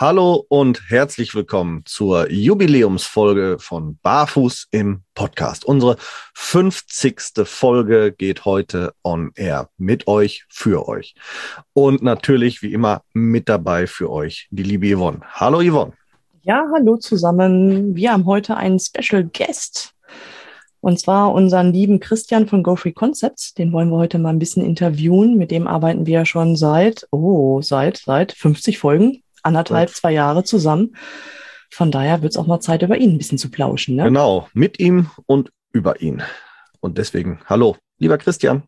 Hallo und herzlich willkommen zur Jubiläumsfolge von Barfuß im Podcast. Unsere 50. Folge geht heute on air mit euch, für euch. Und natürlich, wie immer, mit dabei für euch die liebe Yvonne. Hallo Yvonne. Ja, hallo zusammen. Wir haben heute einen Special Guest. Und zwar unseren lieben Christian von Go Free Concepts. Den wollen wir heute mal ein bisschen interviewen. Mit dem arbeiten wir ja schon seit, oh, seit, seit 50 Folgen anderthalb, zwei Jahre zusammen. Von daher wird es auch mal Zeit, über ihn ein bisschen zu plauschen. Ne? Genau, mit ihm und über ihn. Und deswegen, hallo, lieber Christian.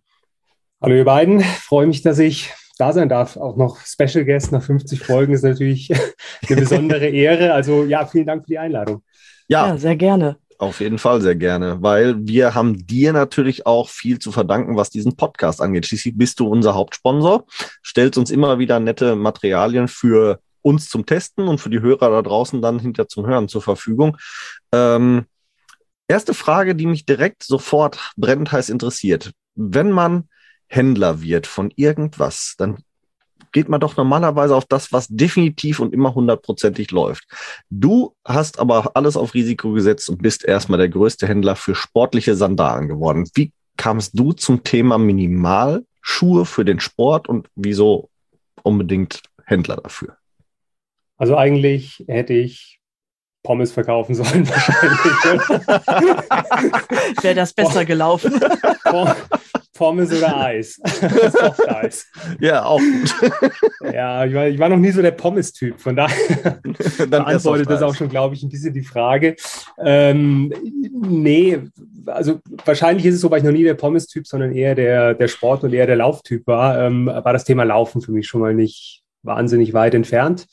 Hallo ihr beiden, freue mich, dass ich da sein darf. Auch noch Special Guest nach 50 Folgen ist natürlich eine besondere Ehre. Also ja, vielen Dank für die Einladung. Ja, ja sehr gerne. Auf jeden Fall sehr gerne, weil wir haben dir natürlich auch viel zu verdanken, was diesen Podcast angeht. Schließlich bist du unser Hauptsponsor, stellst uns immer wieder nette Materialien für uns zum Testen und für die Hörer da draußen dann hinter zum Hören zur Verfügung. Ähm, erste Frage, die mich direkt sofort brennend heiß interessiert. Wenn man Händler wird von irgendwas, dann geht man doch normalerweise auf das, was definitiv und immer hundertprozentig läuft. Du hast aber alles auf Risiko gesetzt und bist erstmal der größte Händler für sportliche Sandalen geworden. Wie kamst du zum Thema Minimalschuhe für den Sport und wieso unbedingt Händler dafür? Also eigentlich hätte ich Pommes verkaufen sollen wahrscheinlich. Wäre das besser gelaufen? Pommes oder Eis. Eis. Ja, auch gut. Ja, ich war, ich war noch nie so der Pommes-Typ, von daher beantwortet das auch schon, glaube ich, ein bisschen die Frage. Ähm, nee, also wahrscheinlich ist es so, weil ich noch nie der Pommes-Typ, sondern eher der, der Sport- und eher der Lauftyp war, ähm, war das Thema Laufen für mich schon mal nicht wahnsinnig weit entfernt.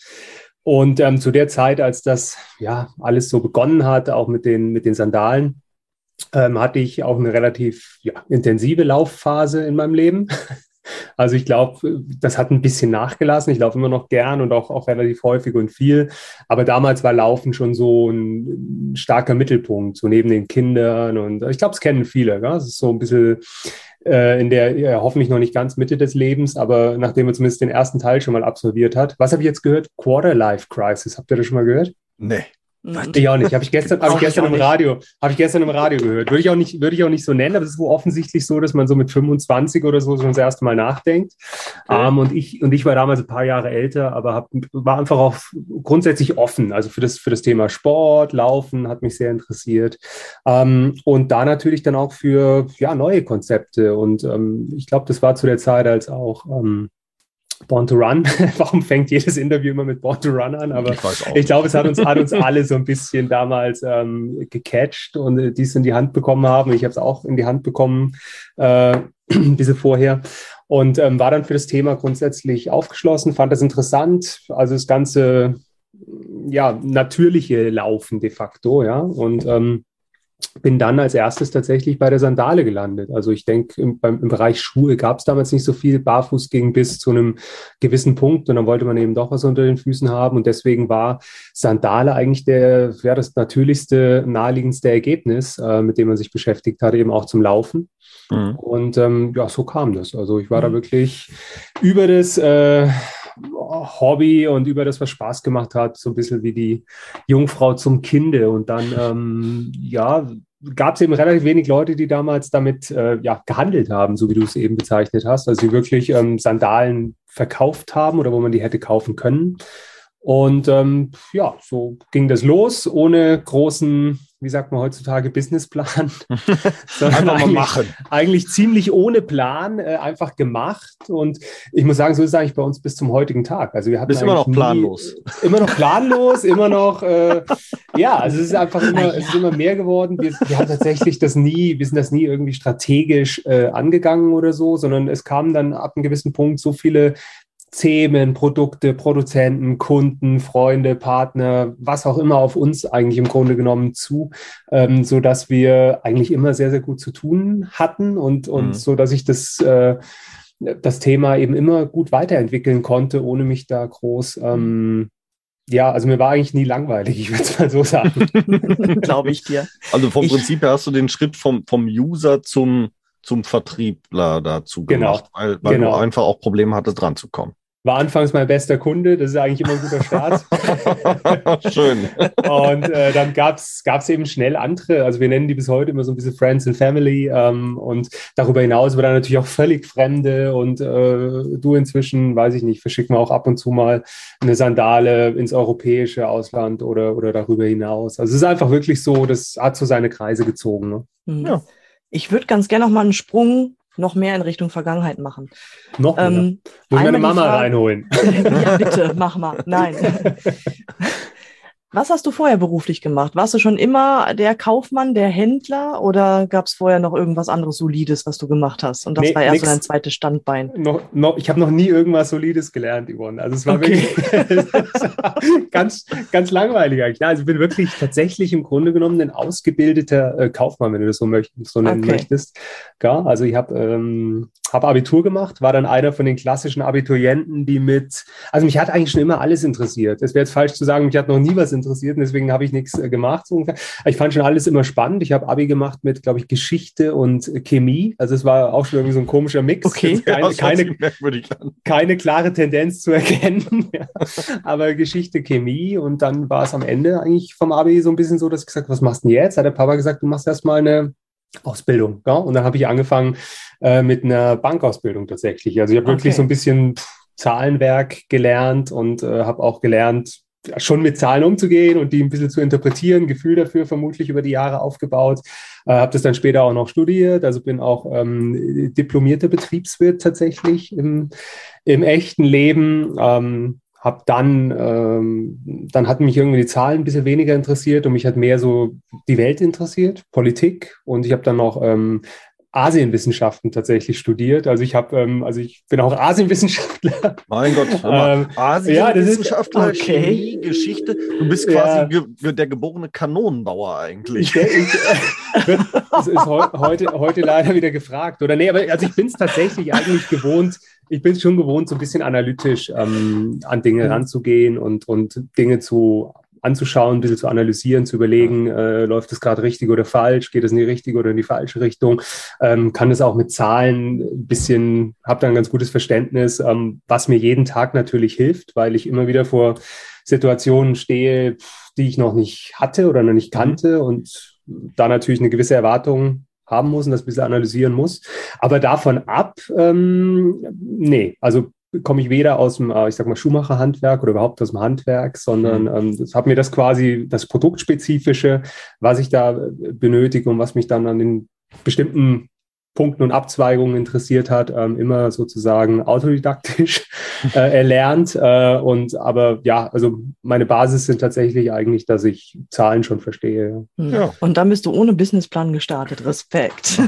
Und ähm, zu der Zeit, als das ja alles so begonnen hat, auch mit den, mit den Sandalen, ähm, hatte ich auch eine relativ ja, intensive Laufphase in meinem Leben. Also ich glaube, das hat ein bisschen nachgelassen. Ich laufe immer noch gern und auch, auch relativ häufig und viel. Aber damals war Laufen schon so ein starker Mittelpunkt, so neben den Kindern. Und ich glaube, es kennen viele. Es ist so ein bisschen äh, in der ja, hoffentlich noch nicht ganz Mitte des Lebens, aber nachdem er zumindest den ersten Teil schon mal absolviert hat. Was habe ich jetzt gehört? Quarter Life Crisis. Habt ihr das schon mal gehört? Nee. Ich auch nicht. Habe ich gestern, hab ich gestern im Radio, habe ich gestern im Radio gehört. Würde ich auch nicht, würde ich auch nicht so nennen, aber es ist wohl offensichtlich so, dass man so mit 25 oder so schon das erste Mal nachdenkt. Okay. Um, ähm, und ich, und ich war damals ein paar Jahre älter, aber hab, war einfach auch grundsätzlich offen. Also für das, für das Thema Sport, Laufen hat mich sehr interessiert. Um, ähm, und da natürlich dann auch für, ja, neue Konzepte. Und um, ähm, ich glaube, das war zu der Zeit, als auch, Born to Run. Warum fängt jedes Interview immer mit Born to Run an? Aber ich, ich glaube, es hat uns, hat uns alle so ein bisschen damals ähm, gecatcht und äh, dies in die Hand bekommen haben. Ich habe es auch in die Hand bekommen, äh, bisschen vorher. Und ähm, war dann für das Thema grundsätzlich aufgeschlossen, fand das interessant. Also das ganze ja, natürliche Laufen de facto, ja. Und ähm, bin dann als erstes tatsächlich bei der Sandale gelandet. Also ich denke, im, im, Bereich Schuhe gab es damals nicht so viel. Barfuß ging bis zu einem gewissen Punkt und dann wollte man eben doch was unter den Füßen haben. Und deswegen war Sandale eigentlich der, ja, das natürlichste, naheliegendste Ergebnis, äh, mit dem man sich beschäftigt hat, eben auch zum Laufen. Mhm. Und ähm, ja, so kam das. Also ich war mhm. da wirklich über das äh, Hobby und über das, was Spaß gemacht hat, so ein bisschen wie die Jungfrau zum Kinde. Und dann, ähm, ja, gab es eben relativ wenig Leute, die damals damit äh, ja, gehandelt haben, so wie du es eben bezeichnet hast. Also die wirklich ähm, Sandalen verkauft haben oder wo man die hätte kaufen können. Und ähm, ja, so ging das los, ohne großen wie sagt man heutzutage, Businessplan. einfach mal machen. Eigentlich ziemlich ohne Plan, äh, einfach gemacht. Und ich muss sagen, so ist es eigentlich bei uns bis zum heutigen Tag. Also wir hatten Bist immer noch planlos. Nie, immer noch planlos, immer noch, äh, ja, also es ist einfach immer, es ist immer mehr geworden. Wir, wir, haben tatsächlich das nie, wir sind das nie irgendwie strategisch äh, angegangen oder so, sondern es kamen dann ab einem gewissen Punkt so viele Themen, Produkte, Produzenten, Kunden, Freunde, Partner, was auch immer auf uns eigentlich im Grunde genommen zu, ähm, so dass wir eigentlich immer sehr, sehr gut zu tun hatten und, und mhm. so, dass ich das, äh, das Thema eben immer gut weiterentwickeln konnte, ohne mich da groß, ähm, ja, also mir war eigentlich nie langweilig, ich würde es mal so sagen. Glaube ich dir. Also vom ich, Prinzip her hast du den Schritt vom, vom User zum, zum Vertriebler dazu genau, gemacht, weil, weil genau. du einfach auch Probleme hattest, dran zu kommen war anfangs mein bester Kunde. Das ist eigentlich immer ein guter Start. Schön. und äh, dann gab es eben schnell andere. Also wir nennen die bis heute immer so ein bisschen Friends and Family. Ähm, und darüber hinaus war dann natürlich auch völlig Fremde. Und äh, du inzwischen, weiß ich nicht, verschicken wir auch ab und zu mal eine Sandale ins europäische Ausland oder, oder darüber hinaus. Also es ist einfach wirklich so, das hat so seine Kreise gezogen. Ne? Mhm. Ja. Ich würde ganz gerne noch mal einen Sprung noch mehr in Richtung Vergangenheit machen. Noch mehr? Ähm, Muss meine Mama Frage, reinholen. ja, bitte, mach mal. Nein. Was hast du vorher beruflich gemacht? Warst du schon immer der Kaufmann, der Händler oder gab es vorher noch irgendwas anderes Solides, was du gemacht hast? Und das nee, war erst so dein zweites Standbein. Noch, noch, ich habe noch nie irgendwas Solides gelernt, Yvonne. Also es war okay. wirklich ganz, ganz langweilig eigentlich. Also ich bin wirklich tatsächlich im Grunde genommen ein ausgebildeter äh, Kaufmann, wenn du das so, möcht so nennen okay. möchtest. Ja, also ich habe ähm, hab Abitur gemacht, war dann einer von den klassischen Abiturienten, die mit, also mich hat eigentlich schon immer alles interessiert. Es wäre jetzt falsch zu sagen, mich hat noch nie was interessiert und deswegen habe ich nichts äh, gemacht. So ich fand schon alles immer spannend. Ich habe Abi gemacht mit, glaube ich, Geschichte und Chemie. Also es war auch schon irgendwie so ein komischer Mix. Okay. Keine, keine, keine, klare Tendenz zu erkennen. ja. Aber Geschichte, Chemie und dann war es am Ende eigentlich vom Abi so ein bisschen so, dass ich gesagt habe, was machst du denn jetzt? Hat der Papa gesagt, du machst erstmal eine Ausbildung. Ja? Und dann habe ich angefangen äh, mit einer Bankausbildung tatsächlich. Also ich habe okay. wirklich so ein bisschen Zahlenwerk gelernt und äh, habe auch gelernt, schon mit Zahlen umzugehen und die ein bisschen zu interpretieren, Gefühl dafür vermutlich über die Jahre aufgebaut. Äh, habe das dann später auch noch studiert, also bin auch ähm, diplomierter Betriebswirt tatsächlich im, im echten Leben. Ähm, habe dann, ähm, dann hatten mich irgendwie die Zahlen ein bisschen weniger interessiert und mich hat mehr so die Welt interessiert, Politik. Und ich habe dann noch ähm, Asienwissenschaften tatsächlich studiert. Also ich habe, ähm, also ich bin auch Asienwissenschaftler. Mein Gott, ähm, Asienwissenschaftler, ja, okay. Chemie, Geschichte. Du bist quasi ja. ge der geborene Kanonenbauer eigentlich. Ich, ich, äh, das ist he heute, heute leider wieder gefragt. Oder nee, aber also ich bin es tatsächlich eigentlich gewohnt, ich bin es schon gewohnt, so ein bisschen analytisch ähm, an Dinge mhm. ranzugehen und, und Dinge zu anzuschauen, ein bisschen zu analysieren, zu überlegen, äh, läuft es gerade richtig oder falsch, geht es in die richtige oder in die falsche Richtung, ähm, kann es auch mit Zahlen ein bisschen, habe da ein ganz gutes Verständnis, ähm, was mir jeden Tag natürlich hilft, weil ich immer wieder vor Situationen stehe, die ich noch nicht hatte oder noch nicht mhm. kannte und da natürlich eine gewisse Erwartung haben muss und das ein bisschen analysieren muss. Aber davon ab, ähm, nee, also komme ich weder aus dem, äh, ich sag mal, Schuhmacherhandwerk oder überhaupt aus dem Handwerk, sondern mhm. ähm, das hat mir das quasi das Produktspezifische, was ich da äh, benötige und was mich dann an den bestimmten Punkten und Abzweigungen interessiert hat, ähm, immer sozusagen autodidaktisch äh, erlernt. Äh, und aber ja, also meine Basis sind tatsächlich eigentlich, dass ich Zahlen schon verstehe. Hm. Ja. Und dann bist du ohne Businessplan gestartet. Respekt.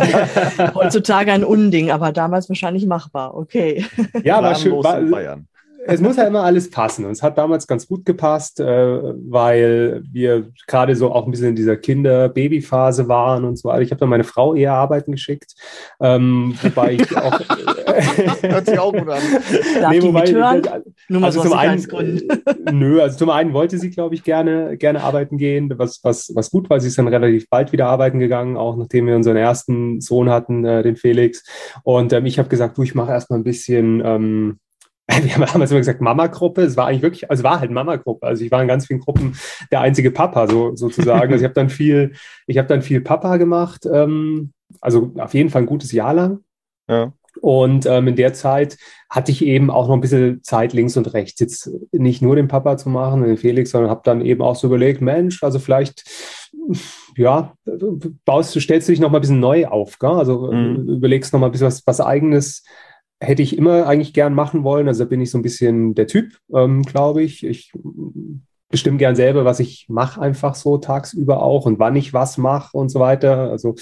Heutzutage ein Unding, aber damals wahrscheinlich machbar. Okay. Ja, war schön. War, Bayern es muss ja immer alles passen. Und es hat damals ganz gut gepasst, äh, weil wir gerade so auch ein bisschen in dieser Kinder-Baby-Phase waren und so weiter. Ich habe dann meine Frau eher arbeiten geschickt, ähm, wobei ich auch. Hört sich auch gut an. Darf nee, wobei, hören? Nur mal also zum einen, nö, also zum einen wollte sie, glaube ich, gerne, gerne arbeiten gehen, was, was, was gut war. Sie ist dann relativ bald wieder arbeiten gegangen, auch nachdem wir unseren ersten Sohn hatten, äh, den Felix. Und ähm, ich habe gesagt, du, ich mache erstmal ein bisschen. Ähm, wir haben damals immer gesagt Mama-Gruppe. Es war eigentlich wirklich, also war halt Mama-Gruppe. Also ich war in ganz vielen Gruppen der einzige Papa so, sozusagen. Also ich habe dann viel, ich habe dann viel Papa gemacht. Ähm, also auf jeden Fall ein gutes Jahr lang. Ja. Und ähm, in der Zeit hatte ich eben auch noch ein bisschen Zeit links und rechts, jetzt nicht nur den Papa zu machen, den Felix, sondern habe dann eben auch so überlegt, Mensch, also vielleicht, ja, baust du, stellst du dich noch mal ein bisschen neu auf, gell? also mhm. überlegst noch mal ein bisschen was, was eigenes hätte ich immer eigentlich gern machen wollen. Also bin ich so ein bisschen der Typ, ähm, glaube ich. Ich bestimme gern selber, was ich mache, einfach so tagsüber auch und wann ich was mache und so weiter. Also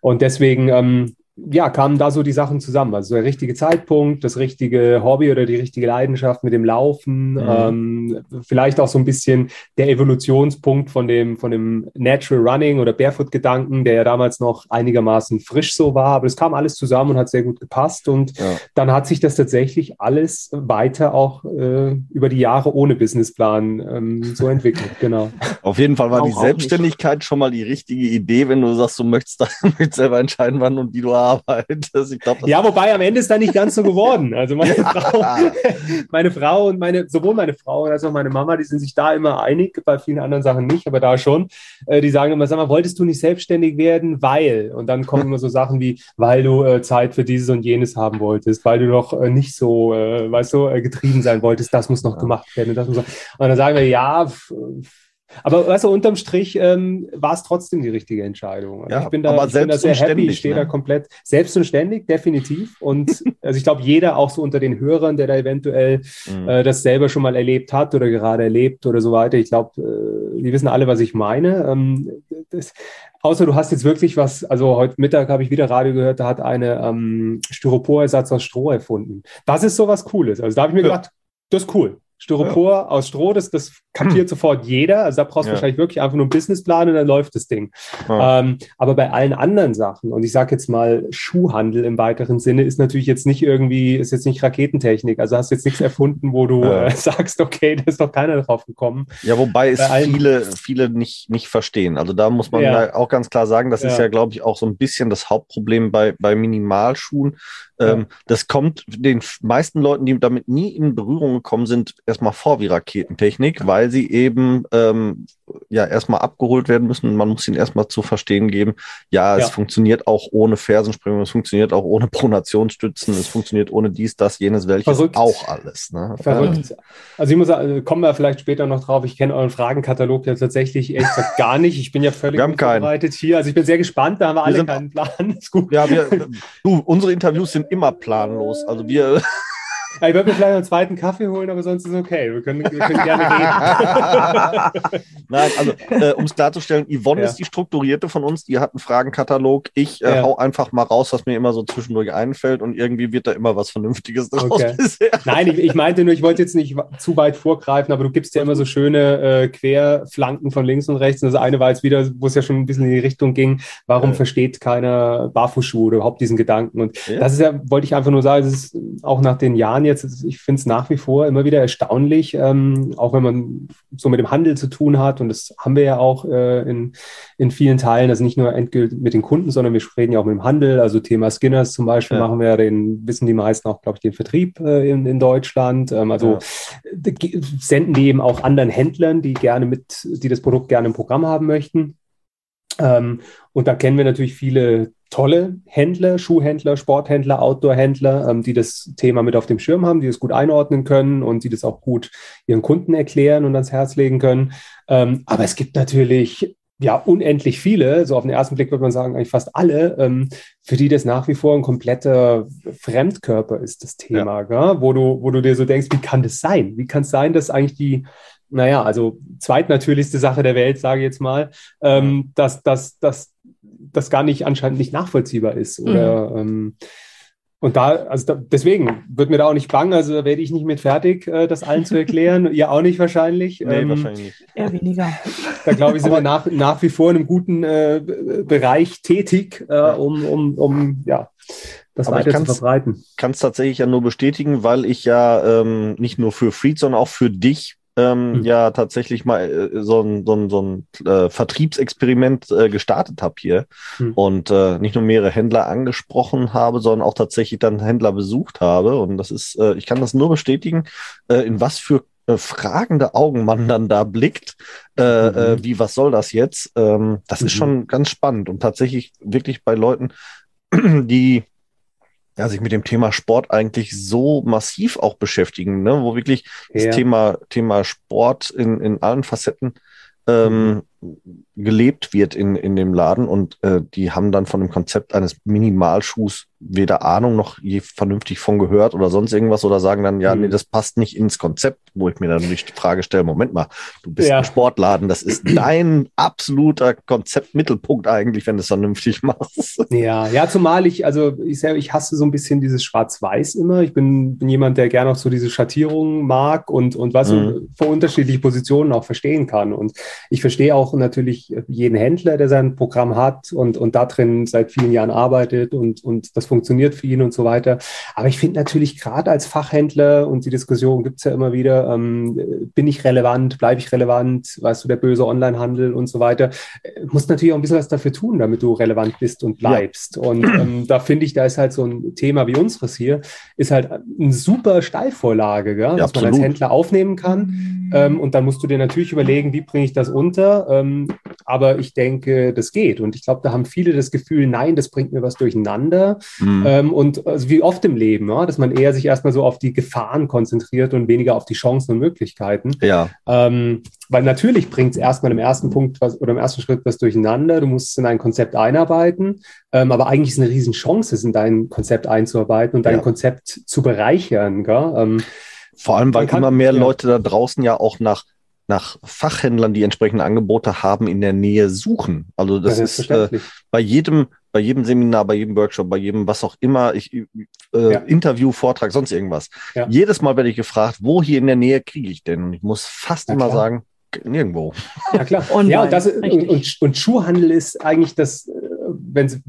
und deswegen ähm, ja, kamen da so die Sachen zusammen. Also der richtige Zeitpunkt, das richtige Hobby oder die richtige Leidenschaft mit dem Laufen, mhm. ähm, vielleicht auch so ein bisschen der Evolutionspunkt von dem, von dem Natural Running oder Barefoot-Gedanken, der ja damals noch einigermaßen frisch so war. Aber es kam alles zusammen und hat sehr gut gepasst. Und ja. dann hat sich das tatsächlich alles weiter auch äh, über die Jahre ohne Businessplan ähm, so entwickelt. Genau. Auf jeden Fall war auch, die Selbstständigkeit schon mal die richtige Idee, wenn du sagst, du möchtest damit selber entscheiden, wann und wie du arbeitest. Ich glaub, ja, wobei am Ende ist da nicht ganz so geworden. Also meine Frau, meine Frau und meine, sowohl meine Frau als auch meine Mama, die sind sich da immer einig, bei vielen anderen Sachen nicht, aber da schon. Äh, die sagen immer, sag mal, wolltest du nicht selbstständig werden, weil? Und dann kommen immer so Sachen wie, weil du äh, Zeit für dieses und jenes haben wolltest, weil du doch äh, nicht so, äh, weißt du, getrieben sein wolltest, das muss noch ja. gemacht werden. Und, das muss noch. und dann sagen wir, ja, aber weißt du, unterm Strich ähm, war es trotzdem die richtige Entscheidung. Also ja, ich bin da, ich bin da sehr happy, ich stehe ne? da komplett selbst und ständig, definitiv. Und also ich glaube, jeder auch so unter den Hörern, der da eventuell mhm. äh, das selber schon mal erlebt hat oder gerade erlebt oder so weiter, ich glaube, äh, die wissen alle, was ich meine. Ähm, das, außer du hast jetzt wirklich was, also heute Mittag habe ich wieder Radio gehört, da hat eine ähm, Styroporersatz aus Stroh erfunden. Das ist sowas Cooles. Also da habe ich mir ja. gedacht, das ist cool. Styropor ja. aus Stroh, das, das kapiert hm. sofort jeder. Also da brauchst du ja. wahrscheinlich wirklich einfach nur einen Businessplan und dann läuft das Ding. Ja. Ähm, aber bei allen anderen Sachen, und ich sage jetzt mal Schuhhandel im weiteren Sinne, ist natürlich jetzt nicht irgendwie, ist jetzt nicht Raketentechnik. Also hast du jetzt nichts erfunden, wo du äh, sagst, okay, da ist doch keiner drauf gekommen. Ja, wobei es viele, viele nicht, nicht verstehen. Also da muss man auch ganz klar sagen, das ist ja, glaube ich, auch so ein bisschen das Hauptproblem bei, bei Minimalschuhen. Ähm, das kommt den meisten Leuten, die damit nie in Berührung gekommen sind, erstmal vor wie Raketentechnik, weil sie eben ähm, ja erstmal abgeholt werden müssen. Man muss ihnen erstmal zu verstehen geben, ja, es ja. funktioniert auch ohne Fersensprengung, es funktioniert auch ohne Pronationsstützen, es funktioniert ohne dies, das, jenes, welches Verrückt. auch alles. Ne? Verrückt. Also ich muss sagen, kommen wir vielleicht später noch drauf. Ich kenne euren Fragenkatalog ja tatsächlich ehrlich gesagt gar nicht. Ich bin ja völlig vorbereitet hier. Also ich bin sehr gespannt, da haben wir, wir alle keinen Plan. Ist gut. Ja, wir, du, unsere Interviews sind immer planlos. Also wir. Ja, ich würde mir vielleicht einen zweiten Kaffee holen, aber sonst ist es okay. Wir können, wir können gerne reden. Nein, also äh, um es klarzustellen, Yvonne ja. ist die Strukturierte von uns, die hat einen Fragenkatalog. Ich äh, ja. hau einfach mal raus, was mir immer so zwischendurch einfällt und irgendwie wird da immer was Vernünftiges draus okay. Nein, ich, ich, meinte nur, ich wollte jetzt nicht zu weit vorgreifen, aber du gibst ja immer so schöne äh, Querflanken von links und rechts. Und das eine war jetzt wieder, wo es ja schon ein bisschen in die Richtung ging, warum versteht keiner Barfußschuhe oder überhaupt diesen Gedanken? Und das ist ja, wollte ich einfach nur sagen, das ist auch nach den Jahren jetzt, ich finde es nach wie vor immer wieder erstaunlich, ähm, auch wenn man so mit dem Handel zu tun hat und das haben wir ja auch äh, in, in vielen Teilen, also nicht nur endgültig mit den Kunden, sondern wir reden ja auch mit dem Handel, also Thema Skinners zum Beispiel ja. machen wir ja den, wissen die meisten auch, glaube ich, den Vertrieb äh, in, in Deutschland, ähm, also ja. senden die eben auch anderen Händlern, die gerne mit, die das Produkt gerne im Programm haben möchten. Ähm, und da kennen wir natürlich viele tolle Händler, Schuhhändler, Sporthändler, Outdoor-Händler, ähm, die das Thema mit auf dem Schirm haben, die es gut einordnen können und die das auch gut ihren Kunden erklären und ans Herz legen können. Ähm, aber es gibt natürlich ja unendlich viele, so auf den ersten Blick würde man sagen, eigentlich fast alle, ähm, für die das nach wie vor ein kompletter Fremdkörper ist, das Thema, ja. wo, du, wo du dir so denkst, wie kann das sein? Wie kann es sein, dass eigentlich die naja, also zweitnatürlichste Sache der Welt, sage ich jetzt mal, ähm, dass, dass, dass das gar nicht anscheinend nicht nachvollziehbar ist. Oder mhm. ähm, und da, also da, deswegen wird mir da auch nicht bang, also da werde ich nicht mit fertig, äh, das allen zu erklären. Ihr auch nicht wahrscheinlich. Nee, ähm, wahrscheinlich nicht. Eher weniger. Da glaube ich, sind wir nach, nach wie vor in einem guten äh, Bereich tätig, äh, um, um, um ja, das Aber weiter zu verbreiten. Ich kann es tatsächlich ja nur bestätigen, weil ich ja ähm, nicht nur für Freed, sondern auch für dich ähm, mhm. ja tatsächlich mal äh, so ein, so ein, so ein äh, Vertriebsexperiment äh, gestartet habe hier mhm. und äh, nicht nur mehrere Händler angesprochen habe, sondern auch tatsächlich dann Händler besucht habe. Und das ist, äh, ich kann das nur bestätigen, äh, in was für äh, fragende Augen man dann da blickt, äh, äh mhm. äh, wie was soll das jetzt? Ähm, das ist mhm. schon ganz spannend und tatsächlich wirklich bei Leuten, die ja, sich mit dem Thema Sport eigentlich so massiv auch beschäftigen, ne? wo wirklich ja. das Thema, Thema Sport in, in allen Facetten ähm, mhm. Gelebt wird in, in dem Laden und äh, die haben dann von dem Konzept eines Minimalschuhs weder Ahnung noch je vernünftig von gehört oder sonst irgendwas oder sagen dann, ja, mhm. nee, das passt nicht ins Konzept, wo ich mir dann nicht die Frage stelle, Moment mal, du bist ja. ein Sportladen, das ist dein absoluter Konzeptmittelpunkt eigentlich, wenn du es vernünftig machst. Ja, ja, zumal ich, also ich ich hasse so ein bisschen dieses Schwarz-Weiß immer. Ich bin, bin jemand, der gerne auch so diese Schattierungen mag und, und was mhm. für unterschiedliche Positionen auch verstehen kann. Und ich verstehe auch natürlich jeden Händler, der sein Programm hat und, und da drin seit vielen Jahren arbeitet und, und das funktioniert für ihn und so weiter. Aber ich finde natürlich gerade als Fachhändler, und die Diskussion gibt es ja immer wieder, ähm, bin ich relevant, bleibe ich relevant, weißt du, der böse Onlinehandel und so weiter, äh, muss natürlich auch ein bisschen was dafür tun, damit du relevant bist und bleibst. Ja. Und ähm, da finde ich, da ist halt so ein Thema wie unseres hier, ist halt eine super Steilvorlage, gell? Ja, dass absolut. man als Händler aufnehmen kann. Ähm, und dann musst du dir natürlich überlegen, wie bringe ich das unter. Ähm, aber ich denke, das geht. Und ich glaube, da haben viele das Gefühl, nein, das bringt mir was durcheinander. Mhm. Ähm, und also wie oft im Leben, ja, dass man eher sich erstmal so auf die Gefahren konzentriert und weniger auf die Chancen und Möglichkeiten. Ja. Ähm, weil natürlich bringt es erstmal im ersten Punkt was, oder im ersten Schritt was durcheinander. Du musst es in ein Konzept einarbeiten. Ähm, aber eigentlich ist eine Riesenchance, es in dein Konzept einzuarbeiten und dein ja. Konzept zu bereichern. Ähm, Vor allem, weil kann, immer mehr. Leute da draußen ja auch nach nach Fachhändlern, die entsprechende Angebote haben, in der Nähe suchen. Also das, das ist äh, bei jedem, bei jedem Seminar, bei jedem Workshop, bei jedem was auch immer, ich, äh, ja. Interview, Vortrag, sonst irgendwas. Ja. Jedes Mal werde ich gefragt, wo hier in der Nähe kriege ich denn? Und ich muss fast ja, immer klar. sagen, nirgendwo. Ja klar. Online, ja, und, das, und, und, und Schuhhandel ist eigentlich das, äh, wenn Sie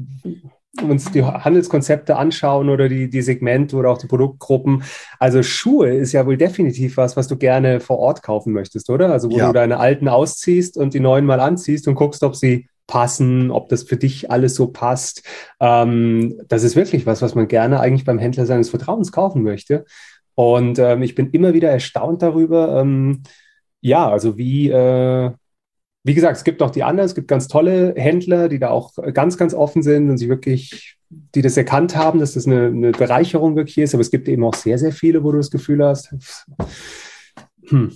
uns die Handelskonzepte anschauen oder die, die Segmente oder auch die Produktgruppen. Also Schuhe ist ja wohl definitiv was, was du gerne vor Ort kaufen möchtest, oder? Also wo ja. du deine alten ausziehst und die neuen mal anziehst und guckst, ob sie passen, ob das für dich alles so passt. Ähm, das ist wirklich was, was man gerne eigentlich beim Händler seines Vertrauens kaufen möchte. Und ähm, ich bin immer wieder erstaunt darüber, ähm, ja, also wie, äh, wie gesagt, es gibt auch die anderen, es gibt ganz tolle Händler, die da auch ganz, ganz offen sind und sich wirklich, die das erkannt haben, dass das eine, eine Bereicherung wirklich ist. Aber es gibt eben auch sehr, sehr viele, wo du das Gefühl hast, hm,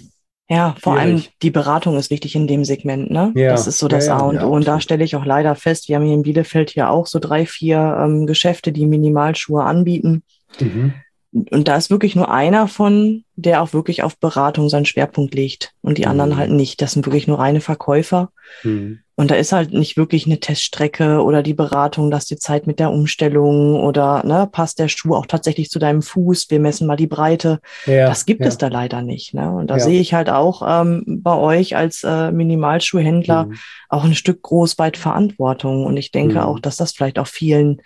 ja, vor allem die Beratung ist wichtig in dem Segment, ne? Ja. Das ist so das ja, A und O. Und da stelle ich auch leider fest, wir haben hier in Bielefeld ja auch so drei, vier ähm, Geschäfte, die Minimalschuhe anbieten. Mhm und da ist wirklich nur einer von, der auch wirklich auf Beratung seinen Schwerpunkt legt und die anderen mhm. halt nicht. Das sind wirklich nur reine Verkäufer. Mhm. Und da ist halt nicht wirklich eine Teststrecke oder die Beratung, dass die Zeit mit der Umstellung oder ne, passt der Schuh auch tatsächlich zu deinem Fuß, wir messen mal die Breite. Ja, das gibt ja. es da leider nicht. Ne? Und da ja. sehe ich halt auch ähm, bei euch als äh, Minimalschuhhändler mhm. auch ein Stück groß weit Verantwortung. Und ich denke mhm. auch, dass das vielleicht auch vielen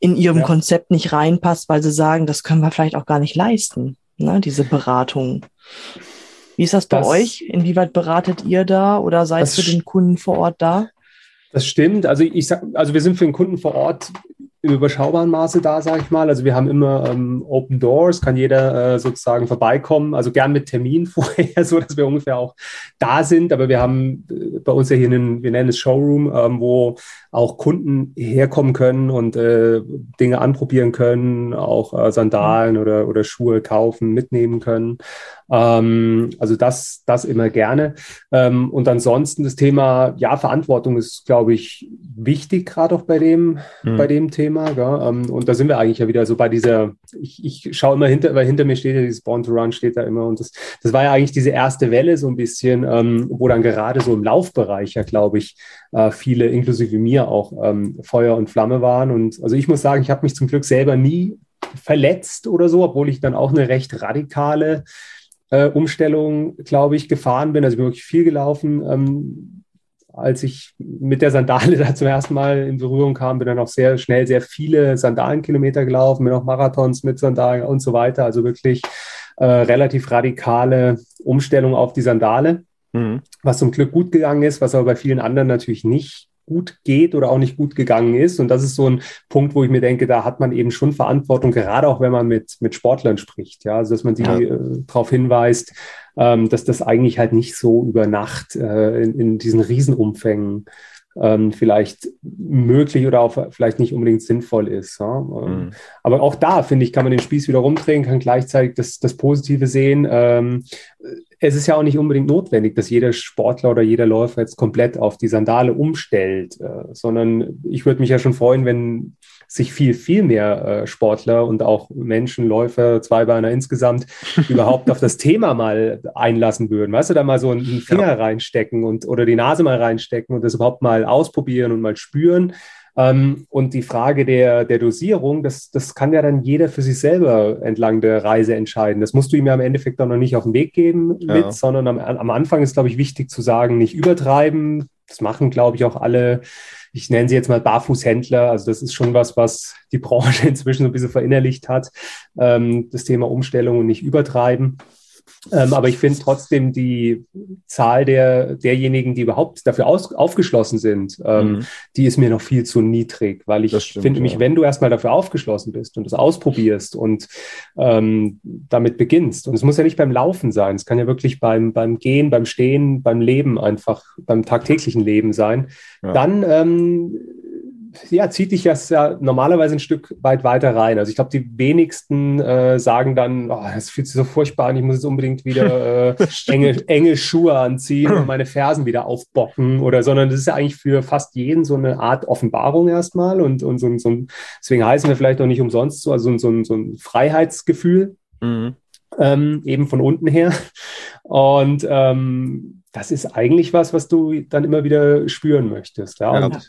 in ihrem ja. Konzept nicht reinpasst, weil sie sagen, das können wir vielleicht auch gar nicht leisten, ne, diese Beratung. Wie ist das bei das, euch? Inwieweit beratet ihr da oder seid für den Kunden vor Ort da? Das stimmt. Also ich sag, also wir sind für den Kunden vor Ort im überschaubaren Maße da, sage ich mal. Also wir haben immer ähm, Open Doors, kann jeder äh, sozusagen vorbeikommen. Also gern mit Termin vorher, so dass wir ungefähr auch da sind. Aber wir haben äh, bei uns ja hier einen, wir nennen es Showroom, ähm, wo auch Kunden herkommen können und äh, Dinge anprobieren können, auch äh, Sandalen oder, oder Schuhe kaufen, mitnehmen können. Ähm, also das, das immer gerne. Ähm, und ansonsten das Thema, ja, Verantwortung ist, glaube ich, wichtig, gerade auch bei dem, mhm. bei dem Thema. Ähm, und da sind wir eigentlich ja wieder so bei dieser, ich, ich schaue immer hinter, weil hinter mir steht ja dieses Born to Run steht da immer. Und das, das war ja eigentlich diese erste Welle so ein bisschen, ähm, wo dann gerade so im Laufbereich ja, glaube ich, äh, viele, inklusive mir auch, ähm, Feuer und Flamme waren. Und also ich muss sagen, ich habe mich zum Glück selber nie verletzt oder so, obwohl ich dann auch eine recht radikale äh, Umstellung, glaube ich, gefahren bin. Also ich bin wirklich viel gelaufen. Ähm, als ich mit der Sandale da zum ersten Mal in Berührung kam, bin dann auch sehr schnell sehr viele Sandalenkilometer gelaufen, bin auch Marathons mit Sandalen und so weiter. Also wirklich äh, relativ radikale Umstellung auf die Sandale, mhm. was zum Glück gut gegangen ist, was aber bei vielen anderen natürlich nicht gut geht oder auch nicht gut gegangen ist. Und das ist so ein Punkt, wo ich mir denke, da hat man eben schon Verantwortung, gerade auch wenn man mit, mit Sportlern spricht. Ja, also dass man die ja. äh, darauf hinweist, ähm, dass das eigentlich halt nicht so über Nacht äh, in, in diesen Riesenumfängen ähm, vielleicht möglich oder auch vielleicht nicht unbedingt sinnvoll ist. Ja? Ähm, mhm. Aber auch da, finde ich, kann man den Spieß wieder rumdrehen, kann gleichzeitig das, das Positive sehen. Ähm, es ist ja auch nicht unbedingt notwendig, dass jeder Sportler oder jeder Läufer jetzt komplett auf die Sandale umstellt, äh, sondern ich würde mich ja schon freuen, wenn sich viel, viel mehr äh, Sportler und auch Menschen, Läufer, Zweibeiner insgesamt überhaupt auf das Thema mal einlassen würden. Weißt du, da mal so einen Finger ja. reinstecken und oder die Nase mal reinstecken und das überhaupt mal ausprobieren und mal spüren. Ähm, und die Frage der, der Dosierung, das, das kann ja dann jeder für sich selber entlang der Reise entscheiden. Das musst du ihm ja im Endeffekt auch noch nicht auf den Weg geben mit, ja. sondern am, am Anfang ist, glaube ich, wichtig zu sagen, nicht übertreiben. Das machen, glaube ich, auch alle ich nenne sie jetzt mal Barfußhändler. Also das ist schon was, was die Branche inzwischen so ein bisschen verinnerlicht hat. Ähm, das Thema Umstellung und nicht übertreiben. Ähm, aber ich finde trotzdem die Zahl der, derjenigen, die überhaupt dafür aus, aufgeschlossen sind, ähm, mhm. die ist mir noch viel zu niedrig, weil ich stimmt, finde mich, ja. wenn du erstmal dafür aufgeschlossen bist und das ausprobierst und ähm, damit beginnst, und es muss ja nicht beim Laufen sein, es kann ja wirklich beim, beim Gehen, beim Stehen, beim Leben einfach, beim tagtäglichen Leben sein, ja. dann ähm, ja, zieht dich das ja normalerweise ein Stück weit weiter rein. Also ich glaube, die wenigsten äh, sagen dann, oh, das fühlt sich so furchtbar an, ich muss jetzt unbedingt wieder äh, enge, enge Schuhe anziehen und meine Fersen wieder aufbocken oder, sondern das ist ja eigentlich für fast jeden so eine Art Offenbarung erstmal und, und so, so deswegen heißen wir vielleicht auch nicht umsonst so, also so, so ein Freiheitsgefühl. Mhm. Ähm, eben von unten her. Und ähm, das ist eigentlich was, was du dann immer wieder spüren möchtest. Ja? ja.